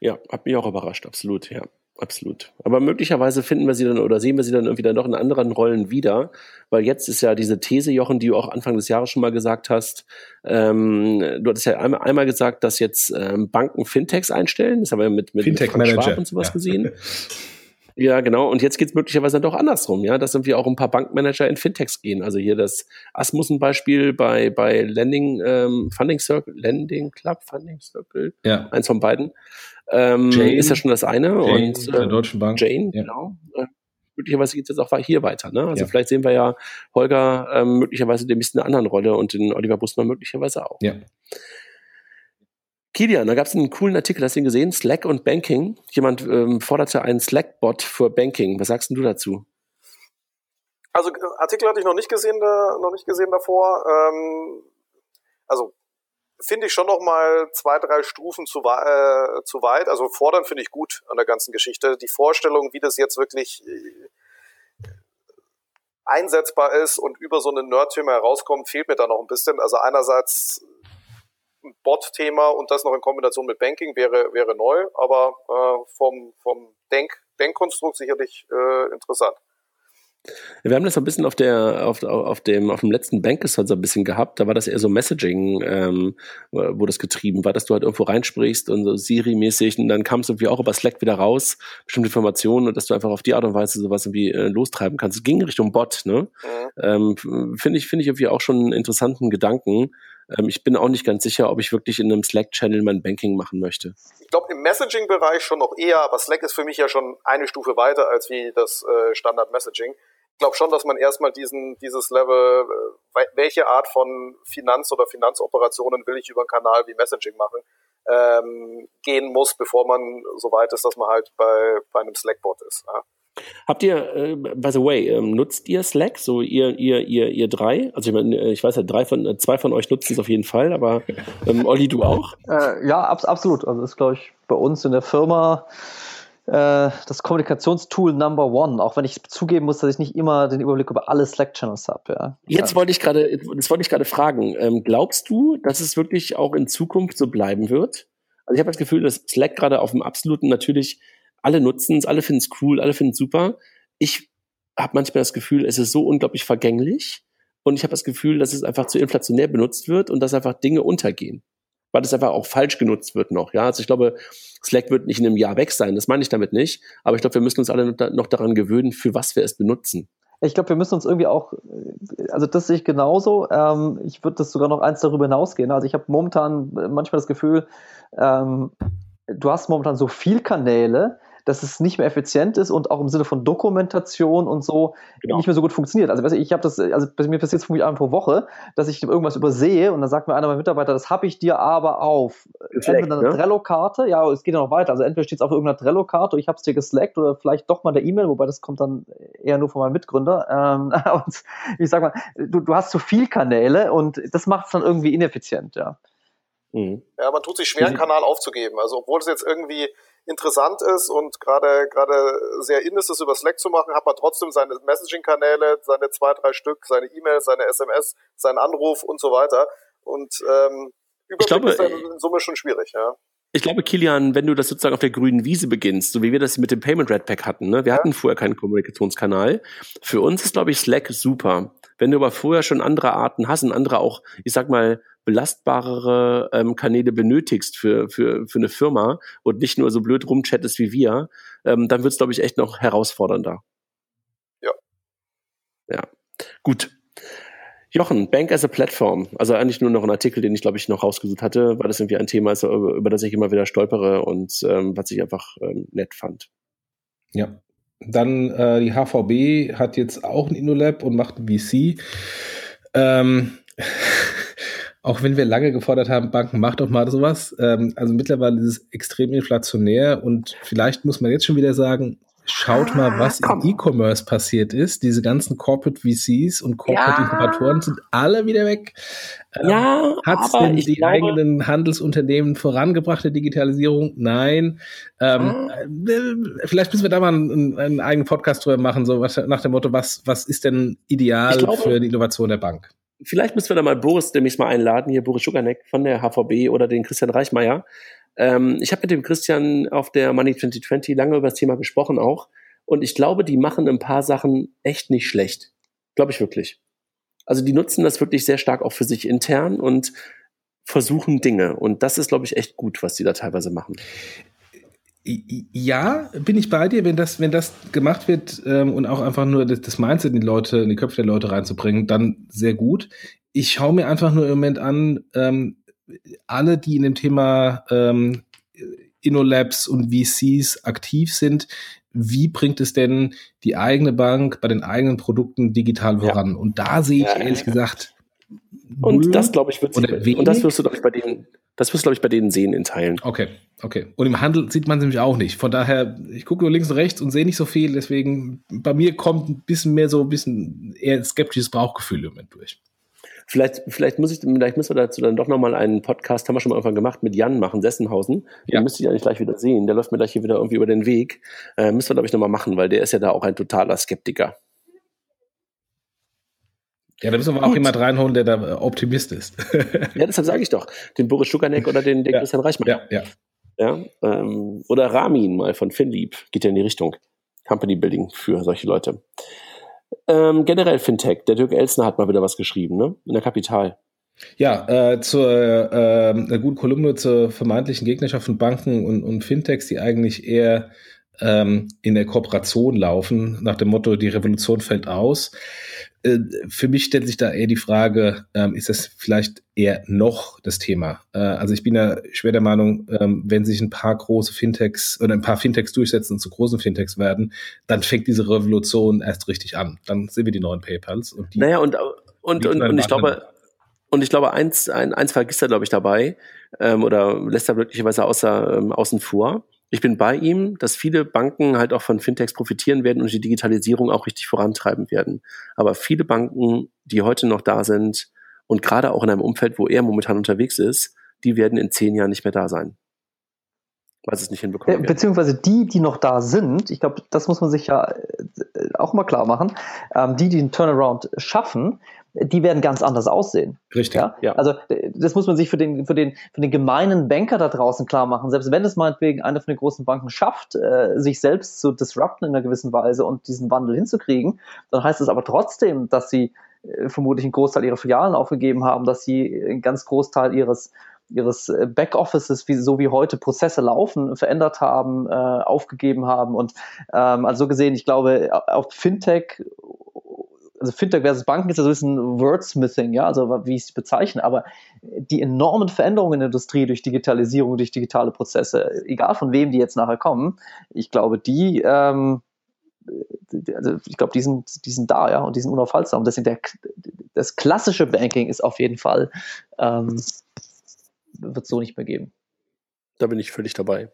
Ja, hat mich auch überrascht, absolut, ja. Absolut. Aber möglicherweise finden wir sie dann oder sehen wir sie dann irgendwie dann noch in anderen Rollen wieder, weil jetzt ist ja diese These, Jochen, die du auch Anfang des Jahres schon mal gesagt hast. Ähm, du hattest ja einmal, einmal gesagt, dass jetzt ähm, Banken Fintechs einstellen. Das haben wir mit, mit, Fintech mit Schwab und sowas ja. gesehen. Ja, genau. Und jetzt geht es möglicherweise dann doch andersrum, ja, dass irgendwie auch ein paar Bankmanager in Fintechs gehen. Also hier das Asmussen-Beispiel bei, bei Lending, ähm, Funding Circle, Lending Club, Funding Circle, ja. eins von beiden. Ähm, Jane, ist ja schon das eine. Jane, und äh, der Deutschen Bank. Jane, ja. genau. möglicherweise geht es jetzt auch hier weiter. Ne? Also ja. vielleicht sehen wir ja Holger ähm, möglicherweise demnächst in einer anderen Rolle und den Oliver Busmann möglicherweise auch. Ja. Kilian, da gab es einen coolen Artikel, hast du ihn gesehen? Slack und Banking. Jemand ähm, forderte einen Slack-Bot für Banking. Was sagst du dazu? Also Artikel hatte ich noch nicht gesehen, da, noch nicht gesehen davor. Ähm, also finde ich schon noch mal zwei, drei Stufen zu, äh, zu weit. Also fordern finde ich gut an der ganzen Geschichte. Die Vorstellung, wie das jetzt wirklich äh, einsetzbar ist und über so eine Nerd-Thema herauskommt, fehlt mir da noch ein bisschen. Also einerseits ein Bot-Thema und das noch in Kombination mit Banking wäre, wäre neu, aber äh, vom, vom Denk, Denkkonstrukt sicherlich äh, interessant. Wir haben das ein bisschen auf der, auf, auf dem, auf dem letzten Bankesort so ein bisschen gehabt. Da war das eher so Messaging, ähm, wo das getrieben war, dass du halt irgendwo reinsprichst und so Siri-mäßig und dann kam es irgendwie auch über Slack wieder raus, bestimmte Informationen und dass du einfach auf die Art und Weise sowas irgendwie äh, lostreiben kannst. Es ging Richtung Bot, ne? Mhm. Ähm, finde ich, finde ich irgendwie auch schon einen interessanten Gedanken. Ähm, ich bin auch nicht ganz sicher, ob ich wirklich in einem Slack-Channel mein Banking machen möchte. Ich glaube, im Messaging-Bereich schon noch eher, aber Slack ist für mich ja schon eine Stufe weiter als wie das äh, Standard-Messaging. Ich glaube schon, dass man erstmal diesen, dieses Level, äh, welche Art von Finanz- oder Finanzoperationen will ich über einen Kanal wie Messaging machen, ähm, gehen muss, bevor man so weit ist, dass man halt bei, bei einem Slack-Bot ist. Ja. Habt ihr, äh, by the way, ähm, nutzt ihr Slack? So ihr, ihr, ihr, ihr drei? Also ich meine, äh, ich weiß ja, drei von, äh, zwei von euch nutzen es auf jeden Fall, aber ähm, Olli, du auch? Äh, ja, ab, absolut. Also das ist, glaube ich, bei uns in der Firma äh, das Kommunikationstool Number One, auch wenn ich zugeben muss, dass ich nicht immer den Überblick über alle Slack-Channels habe. Ja. Jetzt wollte ich gerade, das wollte ich gerade fragen. Ähm, glaubst du, dass es wirklich auch in Zukunft so bleiben wird? Also ich habe das Gefühl, dass Slack gerade auf dem absoluten natürlich alle nutzen es, alle finden es cool, alle finden es super. Ich habe manchmal das Gefühl, es ist so unglaublich vergänglich und ich habe das Gefühl, dass es einfach zu inflationär benutzt wird und dass einfach Dinge untergehen, weil es einfach auch falsch genutzt wird noch. Ja, also ich glaube, Slack wird nicht in einem Jahr weg sein, das meine ich damit nicht, aber ich glaube, wir müssen uns alle noch daran gewöhnen, für was wir es benutzen. Ich glaube, wir müssen uns irgendwie auch, also das sehe ich genauso. Ähm, ich würde das sogar noch eins darüber hinausgehen. Also ich habe momentan manchmal das Gefühl, ähm, du hast momentan so viel Kanäle, dass es nicht mehr effizient ist und auch im Sinne von Dokumentation und so genau. nicht mehr so gut funktioniert. Also ich habe das, also bei mir passiert es für mich einmal pro Woche, dass ich irgendwas übersehe und dann sagt mir einer meiner Mitarbeiter, das habe ich dir aber auf Gefleckt, entweder eine ne? Trello-Karte, ja, es geht ja noch weiter. Also entweder steht es auf irgendeiner Trello-Karte, ich habe es dir geslackt oder vielleicht doch mal der E-Mail, wobei das kommt dann eher nur von meinem Mitgründer. Ähm, und ich sag mal, du, du hast zu viel Kanäle und das macht es dann irgendwie ineffizient, ja. Mhm. Ja, man tut sich schwer, einen Kanal aufzugeben. Also obwohl es jetzt irgendwie interessant ist und gerade gerade sehr in ist, es über Slack zu machen, hat man trotzdem seine Messaging-Kanäle, seine zwei, drei Stück, seine E-Mail, seine SMS, seinen Anruf und so weiter. Und ähm, Überblick glaube, ist dann in Summe schon schwierig, ja. Ich glaube, Kilian, wenn du das sozusagen auf der grünen Wiese beginnst, so wie wir das mit dem Payment Red Pack hatten, ne? wir ja. hatten vorher keinen Kommunikationskanal. Für uns ist, glaube ich, Slack super. Wenn du aber vorher schon andere Arten hast und andere auch, ich sag mal, belastbarere ähm, Kanäle benötigst für, für, für eine Firma und nicht nur so blöd rumchattest wie wir, ähm, dann wird es, glaube ich, echt noch herausfordernder. Ja. Ja. Gut. Jochen, Bank as a Platform. Also eigentlich nur noch ein Artikel, den ich, glaube ich, noch rausgesucht hatte, weil das irgendwie ein Thema ist, über, über das ich immer wieder stolpere und ähm, was ich einfach ähm, nett fand. Ja. Dann äh, die HVB hat jetzt auch ein InnoLab und macht ein VC. Ähm, auch wenn wir lange gefordert haben, Banken, macht doch mal sowas. Ähm, also mittlerweile ist es extrem inflationär und vielleicht muss man jetzt schon wieder sagen, schaut mal, was Komm. im E-Commerce passiert ist. Diese ganzen Corporate VCs und Corporate ja. Inkubatoren sind alle wieder weg. Ähm, ja, Hat es denn die glaube, eigenen Handelsunternehmen vorangebracht, der Digitalisierung? Nein. Ähm, äh, vielleicht müssen wir da mal einen, einen, eigenen Podcast drüber machen, so was, nach dem Motto, was, was ist denn ideal glaube, für die Innovation der Bank? Vielleicht müssen wir da mal Boris demnächst mal einladen, hier Boris Schuganek von der HVB oder den Christian Reichmeier. Ähm, ich habe mit dem Christian auf der Money 2020 lange über das Thema gesprochen auch. Und ich glaube, die machen ein paar Sachen echt nicht schlecht. Glaube ich wirklich. Also die nutzen das wirklich sehr stark auch für sich intern und versuchen Dinge. Und das ist, glaube ich, echt gut, was die da teilweise machen. Ja, bin ich bei dir, wenn das, wenn das gemacht wird ähm, und auch einfach nur das, das Mindset in die Leute, in die Köpfe der Leute reinzubringen, dann sehr gut. Ich schaue mir einfach nur im Moment an, ähm, alle, die in dem Thema ähm, InnoLabs und VCs aktiv sind, wie bringt es denn die eigene Bank bei den eigenen Produkten digital voran? Ja. Und da sehe ich ja, ehrlich gesagt. Und das, glaube ich, wird sie, und das wirst du, glaube ich, bei denen, das wirst du, glaube ich, bei denen sehen in Teilen. Okay, okay. Und im Handel sieht man sie nämlich auch nicht. Von daher, ich gucke nur links und rechts und sehe nicht so viel. Deswegen, bei mir kommt ein bisschen mehr so ein bisschen eher skeptisches Bauchgefühl im Moment durch. Vielleicht, vielleicht muss ich, vielleicht müssen wir dazu dann doch nochmal einen Podcast, haben wir schon mal irgendwann gemacht, mit Jan machen, Sessenhausen. Ja. Den müsste ich eigentlich gleich wieder sehen. Der läuft mir gleich hier wieder irgendwie über den Weg. Äh, müssen wir, glaube ich, nochmal machen, weil der ist ja da auch ein totaler Skeptiker. Ja, da müssen wir Gut. auch jemand reinholen, der da Optimist ist. ja, deshalb sage ich doch. Den Boris Schukanek oder den, den ja. Christian Reichmann. Ja, ja. ja ähm, oder Ramin mal von Finlieb. Geht ja in die Richtung. Company Building für solche Leute. Ähm, generell Fintech. Der Dirk Elsner hat mal wieder was geschrieben, ne? In der Kapital. Ja, äh, zur äh, eine gute Kolumne zur vermeintlichen Gegnerschaft von Banken und, und Fintechs, die eigentlich eher ähm, in der Kooperation laufen, nach dem Motto, die Revolution fällt aus. Äh, für mich stellt sich da eher die Frage, ähm, ist das vielleicht eher noch das Thema? Äh, also ich bin ja schwer der Meinung, ähm, wenn sich ein paar große Fintechs oder ein paar Fintechs durchsetzen und zu großen Fintechs werden, dann fängt diese Revolution erst richtig an. Dann sehen wir die neuen PayPals und die. Naja, und, und, und, und ich glaube, und ich glaube, eins, ein, eins vergisst er, glaube ich, dabei, ähm, oder lässt er glücklicherweise außer, ähm, außen vor ich bin bei ihm, dass viele Banken halt auch von Fintechs profitieren werden und die Digitalisierung auch richtig vorantreiben werden. Aber viele Banken, die heute noch da sind und gerade auch in einem Umfeld, wo er momentan unterwegs ist, die werden in zehn Jahren nicht mehr da sein. Weil sie es nicht hinbekommen. Werden. Beziehungsweise die, die noch da sind, ich glaube, das muss man sich ja äh, auch mal klar machen, ähm, die, die den Turnaround schaffen, die werden ganz anders aussehen. Richtig. Ja? ja? Also das muss man sich für den, für, den, für den gemeinen Banker da draußen klar machen. Selbst wenn es meinetwegen eine von den großen Banken schafft, äh, sich selbst zu disrupten in einer gewissen Weise und diesen Wandel hinzukriegen, dann heißt es aber trotzdem, dass sie äh, vermutlich einen Großteil ihrer Filialen aufgegeben haben, dass sie einen ganz Großteil ihres ihres äh, Backoffices, wie, so wie heute Prozesse laufen, verändert haben, äh, aufgegeben haben. Und ähm, also so gesehen, ich glaube, auf Fintech also Fintech versus Banken ist ja so ein bisschen Wordsmithing, ja, also wie ich es bezeichne, aber die enormen Veränderungen in der Industrie durch Digitalisierung, durch digitale Prozesse, egal von wem die jetzt nachher kommen, ich glaube, die, ähm, also ich glaube, die sind, die sind da, ja, und die sind unaufhaltsam. Deswegen der, das klassische Banking ist auf jeden Fall, ähm, wird so nicht mehr geben. Da bin ich völlig dabei.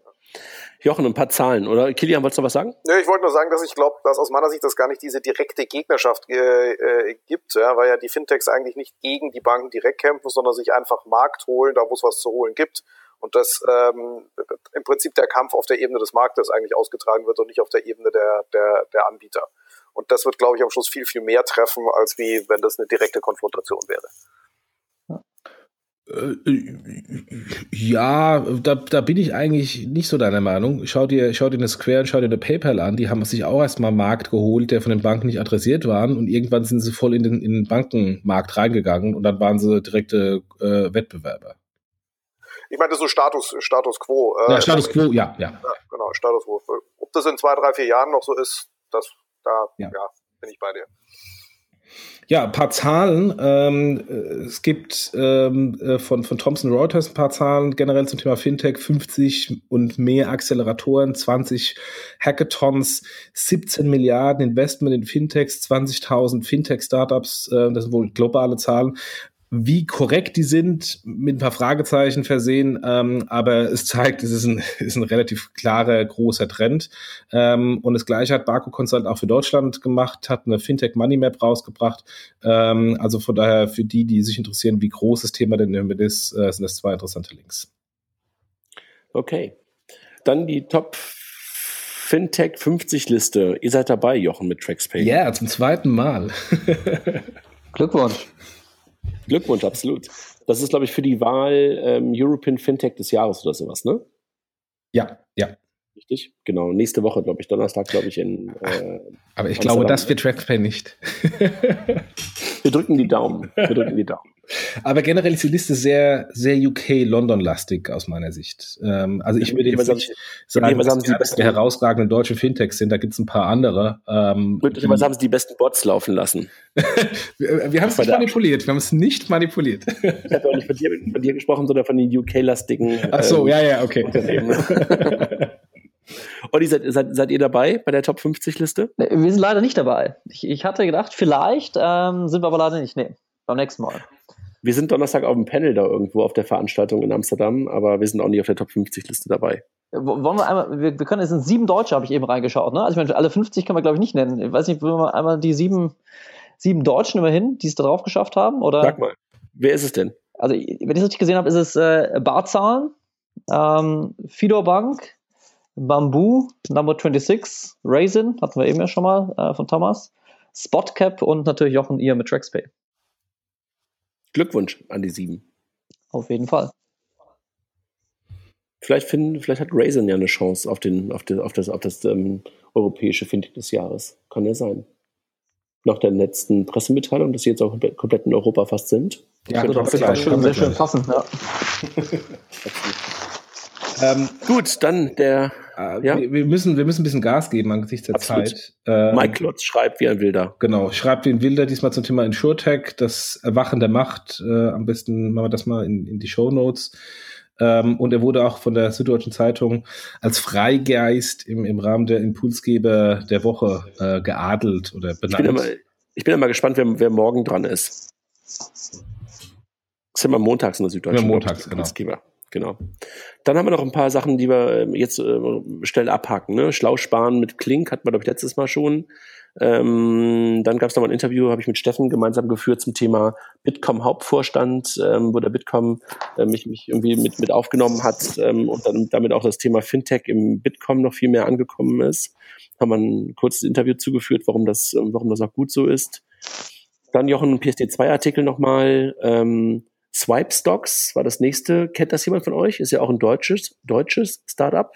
Jochen, ein paar Zahlen, oder? Kilian, wolltest du was sagen? Ja, ich wollte nur sagen, dass ich glaube, dass aus meiner Sicht das gar nicht diese direkte Gegnerschaft äh, äh, gibt, ja, weil ja die Fintechs eigentlich nicht gegen die Banken direkt kämpfen, sondern sich einfach Markt holen, da wo es was zu holen gibt. Und dass ähm, im Prinzip der Kampf auf der Ebene des Marktes eigentlich ausgetragen wird und nicht auf der Ebene der, der, der Anbieter. Und das wird, glaube ich, am Schluss viel, viel mehr treffen, als wie wenn das eine direkte Konfrontation wäre. Äh, ja, da, da bin ich eigentlich nicht so deiner Meinung. Schau dir, schau dir eine Square und schau dir eine PayPal an. Die haben sich auch erstmal einen Markt geholt, der von den Banken nicht adressiert waren. Und irgendwann sind sie voll in den, in den Bankenmarkt reingegangen und dann waren sie direkte äh, Wettbewerber. Ich meine, so Status, Status Quo. Äh, ja, Status Quo, ja, ja, ja. Genau, Status Quo. Ob das in zwei, drei, vier Jahren noch so ist, das, da, ja, ja bin ich bei dir. Ja, ein paar Zahlen. Ähm, es gibt ähm, äh, von, von Thomson Reuters ein paar Zahlen generell zum Thema Fintech. 50 und mehr Acceleratoren, 20 Hackathons, 17 Milliarden Investment in Fintechs, 20.000 Fintech-Startups. Äh, das sind wohl globale Zahlen. Wie korrekt die sind, mit ein paar Fragezeichen versehen, ähm, aber es zeigt, es ist ein, ist ein relativ klarer, großer Trend. Ähm, und das Gleiche hat Barco Consult auch für Deutschland gemacht, hat eine Fintech Money Map rausgebracht. Ähm, also von daher, für die, die sich interessieren, wie groß das Thema denn damit ist, äh, sind das zwei interessante Links. Okay. Dann die Top Fintech 50 Liste. Ihr seid dabei, Jochen, mit TraxPay. Ja, yeah, zum zweiten Mal. Glückwunsch. Glückwunsch, absolut. Das ist, glaube ich, für die Wahl ähm, European Fintech des Jahres oder sowas, ne? Ja, ja. Richtig? Genau. Nächste Woche, glaube ich, Donnerstag, glaube ich, in. Äh, Aber ich glaube, das wird TrackPay nicht. Wir drücken die Daumen. Wir drücken die Daumen. Aber generell ist die Liste sehr, sehr UK-London-lastig aus meiner Sicht. Ähm, also ich würde jetzt nicht sagen, was haben sie die herausragenden deutschen Fintechs sind. Da gibt es ein paar andere. Ähm, was haben sie die besten Bots laufen lassen? wir, wir haben es nicht manipuliert. Wir haben es nicht manipuliert. ich habe auch nicht von dir, von dir gesprochen, sondern von den UK-lastigen. Ach so, ähm, ja, ja, okay. Olli, seid, seid, seid ihr dabei bei der Top 50 Liste? Wir sind leider nicht dabei. Ich, ich hatte gedacht, vielleicht ähm, sind wir aber leider nicht. Nee, beim nächsten Mal. Wir sind Donnerstag auf dem Panel da irgendwo auf der Veranstaltung in Amsterdam, aber wir sind auch nicht auf der Top 50 Liste dabei. Wollen wir einmal, wir, wir können, es sind sieben Deutsche, habe ich eben reingeschaut, ne? Also ich meine, alle 50 können wir, glaube ich, nicht nennen. Ich weiß nicht, wollen wir einmal die sieben, sieben Deutschen immerhin, die es da drauf geschafft haben? Oder? Sag mal, wer ist es denn? Also, wenn ich es richtig gesehen habe, ist es äh, Barzahn, ähm, Fidor Bank, Bamboo, Number 26, Raisin, hatten wir eben ja schon mal äh, von Thomas, Spotcap und natürlich Jochen ihr mit TraxPay. Glückwunsch an die sieben. Auf jeden Fall. Vielleicht, finden, vielleicht hat Raisin ja eine Chance auf, den, auf, den, auf das, auf das ähm, europäische Fintech des Jahres. Kann ja sein. Nach der letzten Pressemitteilung, dass sie jetzt auch komplett in Europa fast sind. Ja, das würde auch schön, sehr schön passen. Ja. ähm, Gut, dann der. Äh, ja? wir, müssen, wir müssen ein bisschen Gas geben angesichts der Absolut. Zeit. Ähm, Mike Klotz schreibt wie ein Wilder. Genau, schreibt wie ein Wilder, diesmal zum Thema InsurTech, das Erwachen der Macht. Äh, am besten machen wir das mal in, in die Show Notes. Ähm, und er wurde auch von der Süddeutschen Zeitung als Freigeist im, im Rahmen der Impulsgeber der Woche äh, geadelt oder benannt. Ich bin immer, ich bin immer gespannt, wer, wer morgen dran ist. Das ist immer montags in der Süddeutschen. Ja, montags, genau. Genau. Dann haben wir noch ein paar Sachen, die wir ähm, jetzt äh, schnell abhaken. Ne? Schlau sparen mit Klink hatten wir, glaube ich, letztes Mal schon. Ähm, dann gab es noch mal ein Interview, habe ich mit Steffen gemeinsam geführt zum Thema Bitkom Hauptvorstand, ähm, wo der Bitkom äh, mich, mich irgendwie mit, mit aufgenommen hat ähm, und dann damit auch das Thema Fintech im Bitkom noch viel mehr angekommen ist. Haben wir ein kurzes Interview zugeführt, warum das, warum das auch gut so ist. Dann Jochen, ein PSD2-Artikel nochmal. Ähm, Swipe Stocks war das nächste. Kennt das jemand von euch? Ist ja auch ein deutsches, deutsches Startup.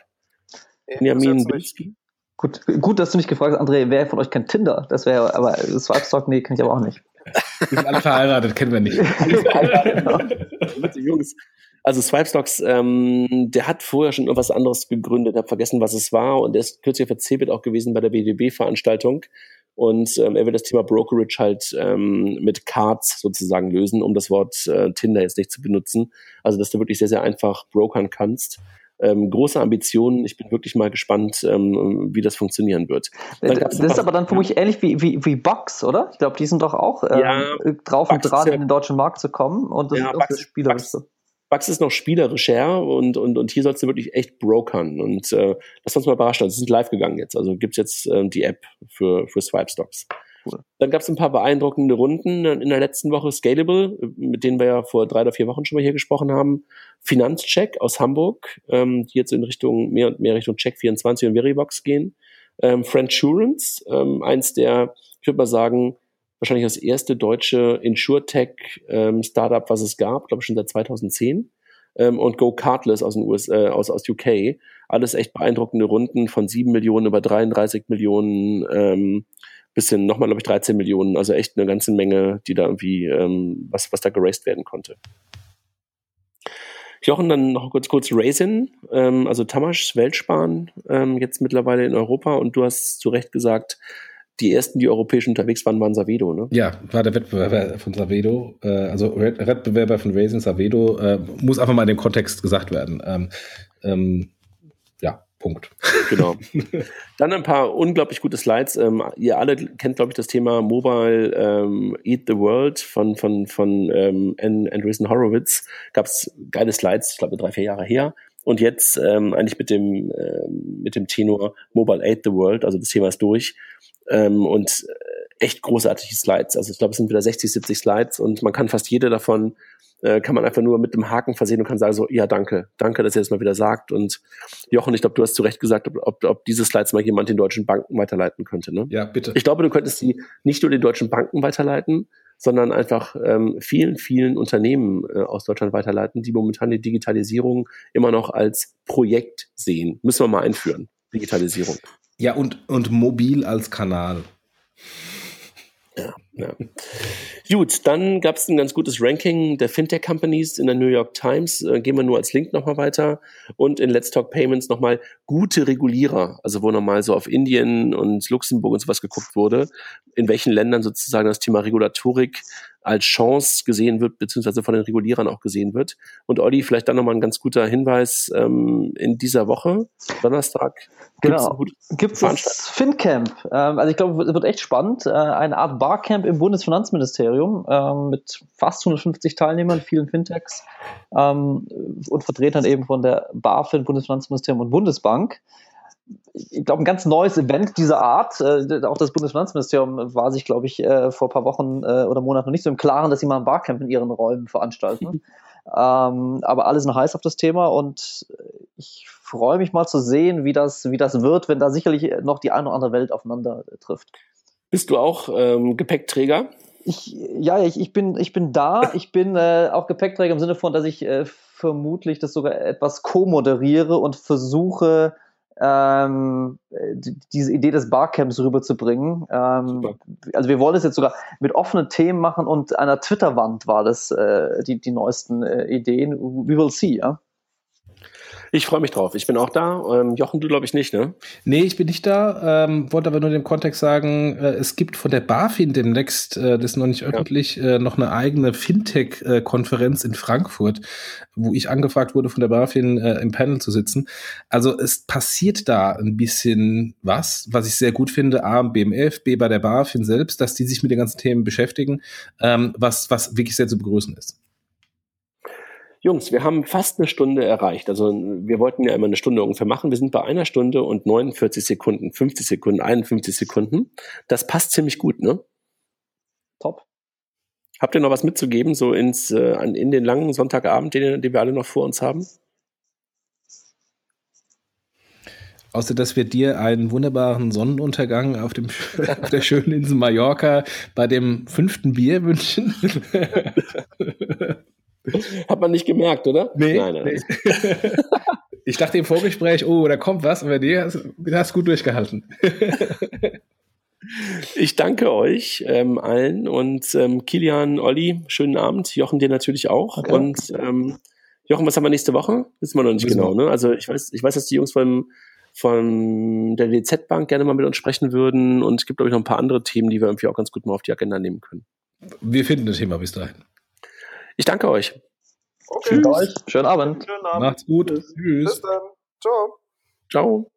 Benjamin Bilski. Gut, gut, dass du mich gefragt hast, André, wer von euch kennt Tinder? Das wäre, aber Swipestock, nee, kenne ich aber auch nicht. Wir sind alle verheiratet, kennen wir nicht. Jungs. Also Swipestocks, ähm, der hat vorher schon irgendwas anderes gegründet, habe vergessen, was es war und der ist kürzlich auf CeBIT auch gewesen bei der BDB-Veranstaltung und ähm, er will das Thema Brokerage halt ähm, mit Cards sozusagen lösen, um das Wort äh, Tinder jetzt nicht zu benutzen. Also dass du wirklich sehr, sehr einfach brokern kannst ähm, große Ambitionen. Ich bin wirklich mal gespannt, ähm, wie das funktionieren wird. das ist aber dann für mich ähnlich wie, wie, wie Box, oder? Ich glaube, die sind doch auch ähm, ja, drauf Bugs und dran, ja, in den deutschen Markt zu kommen. Und das ja, ist auch Bugs, spielerisch Bugs ist noch spielerischer und, und, und hier sollst du wirklich echt brokern. Und äh, lass uns mal überraschen. Sie sind live gegangen jetzt. Also gibt's jetzt äh, die App für, für Swipe Stocks. Cool. Dann gab es ein paar beeindruckende Runden in der letzten Woche. Scalable, mit denen wir ja vor drei oder vier Wochen schon mal hier gesprochen haben. Finanzcheck aus Hamburg, ähm, die jetzt in Richtung, mehr und mehr Richtung Check24 und Veribox gehen. Ähm, Friendsurance, ähm, eins der, ich würde mal sagen, wahrscheinlich das erste deutsche Insurtech-Startup, ähm, was es gab, glaube ich schon seit 2010. Ähm, und Go Cardless aus den US, äh, aus, aus UK. Alles echt beeindruckende Runden von 7 Millionen über 33 Millionen ähm, bisschen nochmal, glaube ich, 13 Millionen, also echt eine ganze Menge, die da irgendwie, ähm, was, was da geraced werden konnte. Jochen, dann noch kurz, kurz Raisin, ähm, also Tamasch Weltsparen, ähm, jetzt mittlerweile in Europa und du hast zu Recht gesagt, die ersten, die europäisch unterwegs waren, waren Savedo, ne? Ja, war der Wettbewerber von Savedo, äh, also Wettbewerber von Raisin, Savedo, äh, muss einfach mal in dem Kontext gesagt werden. Ähm, ähm, Punkt. Genau. Dann ein paar unglaublich gute Slides. Ähm, ihr alle kennt, glaube ich, das Thema Mobile ähm, Eat the World von, von, von ähm, Andreessen Horowitz. Gab es geile Slides, ich glaube, drei, vier Jahre her. Und jetzt ähm, eigentlich mit dem, äh, mit dem Tenor Mobile Aid the World, also das Thema ist durch. Ähm, und äh, echt großartige Slides. Also ich glaube, es sind wieder 60, 70 Slides und man kann fast jede davon äh, kann man einfach nur mit dem Haken versehen und kann sagen so, ja, danke, danke, dass ihr das mal wieder sagt. Und Jochen, ich glaube, du hast zu Recht gesagt, ob, ob, ob diese Slides mal jemand den deutschen Banken weiterleiten könnte. Ne? Ja, bitte. Ich glaube, du könntest sie nicht nur den deutschen Banken weiterleiten, sondern einfach ähm, vielen, vielen Unternehmen äh, aus Deutschland weiterleiten, die momentan die Digitalisierung immer noch als Projekt sehen. Müssen wir mal einführen, Digitalisierung. Ja, und, und mobil als Kanal. Ja. Ja. Gut, dann gab es ein ganz gutes Ranking der Fintech-Companies in der New York Times. Äh, gehen wir nur als Link nochmal weiter. Und in Let's Talk Payments nochmal gute Regulierer, also wo nochmal so auf Indien und Luxemburg und sowas geguckt wurde, in welchen Ländern sozusagen das Thema Regulatorik als Chance gesehen wird, beziehungsweise von den Regulierern auch gesehen wird. Und Olli, vielleicht dann nochmal ein ganz guter Hinweis ähm, in dieser Woche, Donnerstag. Genau, gibt es FinCamp. Ähm, also ich glaube, es wird echt spannend. Äh, eine Art Barcamp im Bundesfinanzministerium ähm, mit fast 150 Teilnehmern, vielen Fintechs ähm, und Vertretern eben von der BaFin, Bundesfinanzministerium und Bundesbank ich glaube, ein ganz neues Event dieser Art. Äh, auch das Bundesfinanzministerium war sich, glaube ich, äh, vor ein paar Wochen äh, oder Monaten noch nicht so im Klaren, dass sie mal ein Barcamp in ihren Räumen veranstalten. ähm, aber alle sind heiß auf das Thema und ich freue mich mal zu sehen, wie das, wie das wird, wenn da sicherlich noch die eine oder andere Welt aufeinander trifft. Bist du auch ähm, Gepäckträger? Ich, ja, ich, ich, bin, ich bin da. Ich bin äh, auch Gepäckträger im Sinne von, dass ich äh, vermutlich das sogar etwas co-moderiere und versuche, ähm, diese Idee des Barcamps rüberzubringen. Ähm, also wir wollen es jetzt sogar mit offenen Themen machen und einer Twitter-Wand war das äh, die, die neuesten äh, Ideen. We will see, ja. Ich freue mich drauf. Ich bin auch da. Ähm, Jochen, du glaube ich nicht, ne? Nee, ich bin nicht da. Ähm, wollte aber nur dem Kontext sagen, äh, es gibt von der BaFin demnächst, äh, das ist noch nicht öffentlich, ja. äh, noch eine eigene Fintech-Konferenz in Frankfurt, wo ich angefragt wurde, von der BaFin äh, im Panel zu sitzen. Also es passiert da ein bisschen was, was ich sehr gut finde. A, BMF, B, bei der BaFin selbst, dass die sich mit den ganzen Themen beschäftigen, ähm, was, was wirklich sehr zu begrüßen ist. Jungs, wir haben fast eine Stunde erreicht. Also wir wollten ja immer eine Stunde ungefähr machen. Wir sind bei einer Stunde und 49 Sekunden, 50 Sekunden, 51 Sekunden. Das passt ziemlich gut, ne? Top. Habt ihr noch was mitzugeben, so ins, äh, in den langen Sonntagabend, den, den wir alle noch vor uns haben? Außer dass wir dir einen wunderbaren Sonnenuntergang auf, dem, auf der schönen Insel Mallorca bei dem fünften Bier wünschen. Hat man nicht gemerkt, oder? Nee. Nein, nein, nee. ich dachte im Vorgespräch, oh, da kommt was, aber dir hast, hast gut durchgehalten. ich danke euch ähm, allen und ähm, Kilian, Olli, schönen Abend. Jochen, dir natürlich auch. Okay. Und ähm, Jochen, was haben wir nächste Woche? Wissen wir noch nicht Wissen genau. Ne? Also ich weiß, ich weiß, dass die Jungs vom, von der DZ-Bank gerne mal mit uns sprechen würden und es gibt, glaube ich, noch ein paar andere Themen, die wir irgendwie auch ganz gut mal auf die Agenda nehmen können. Wir finden das Thema bis dahin. Ich danke euch. Okay. Tschüss. Schönen Abend. Schönen Abend. Macht's gut. Tschüss. Bis dann. Ciao. Ciao.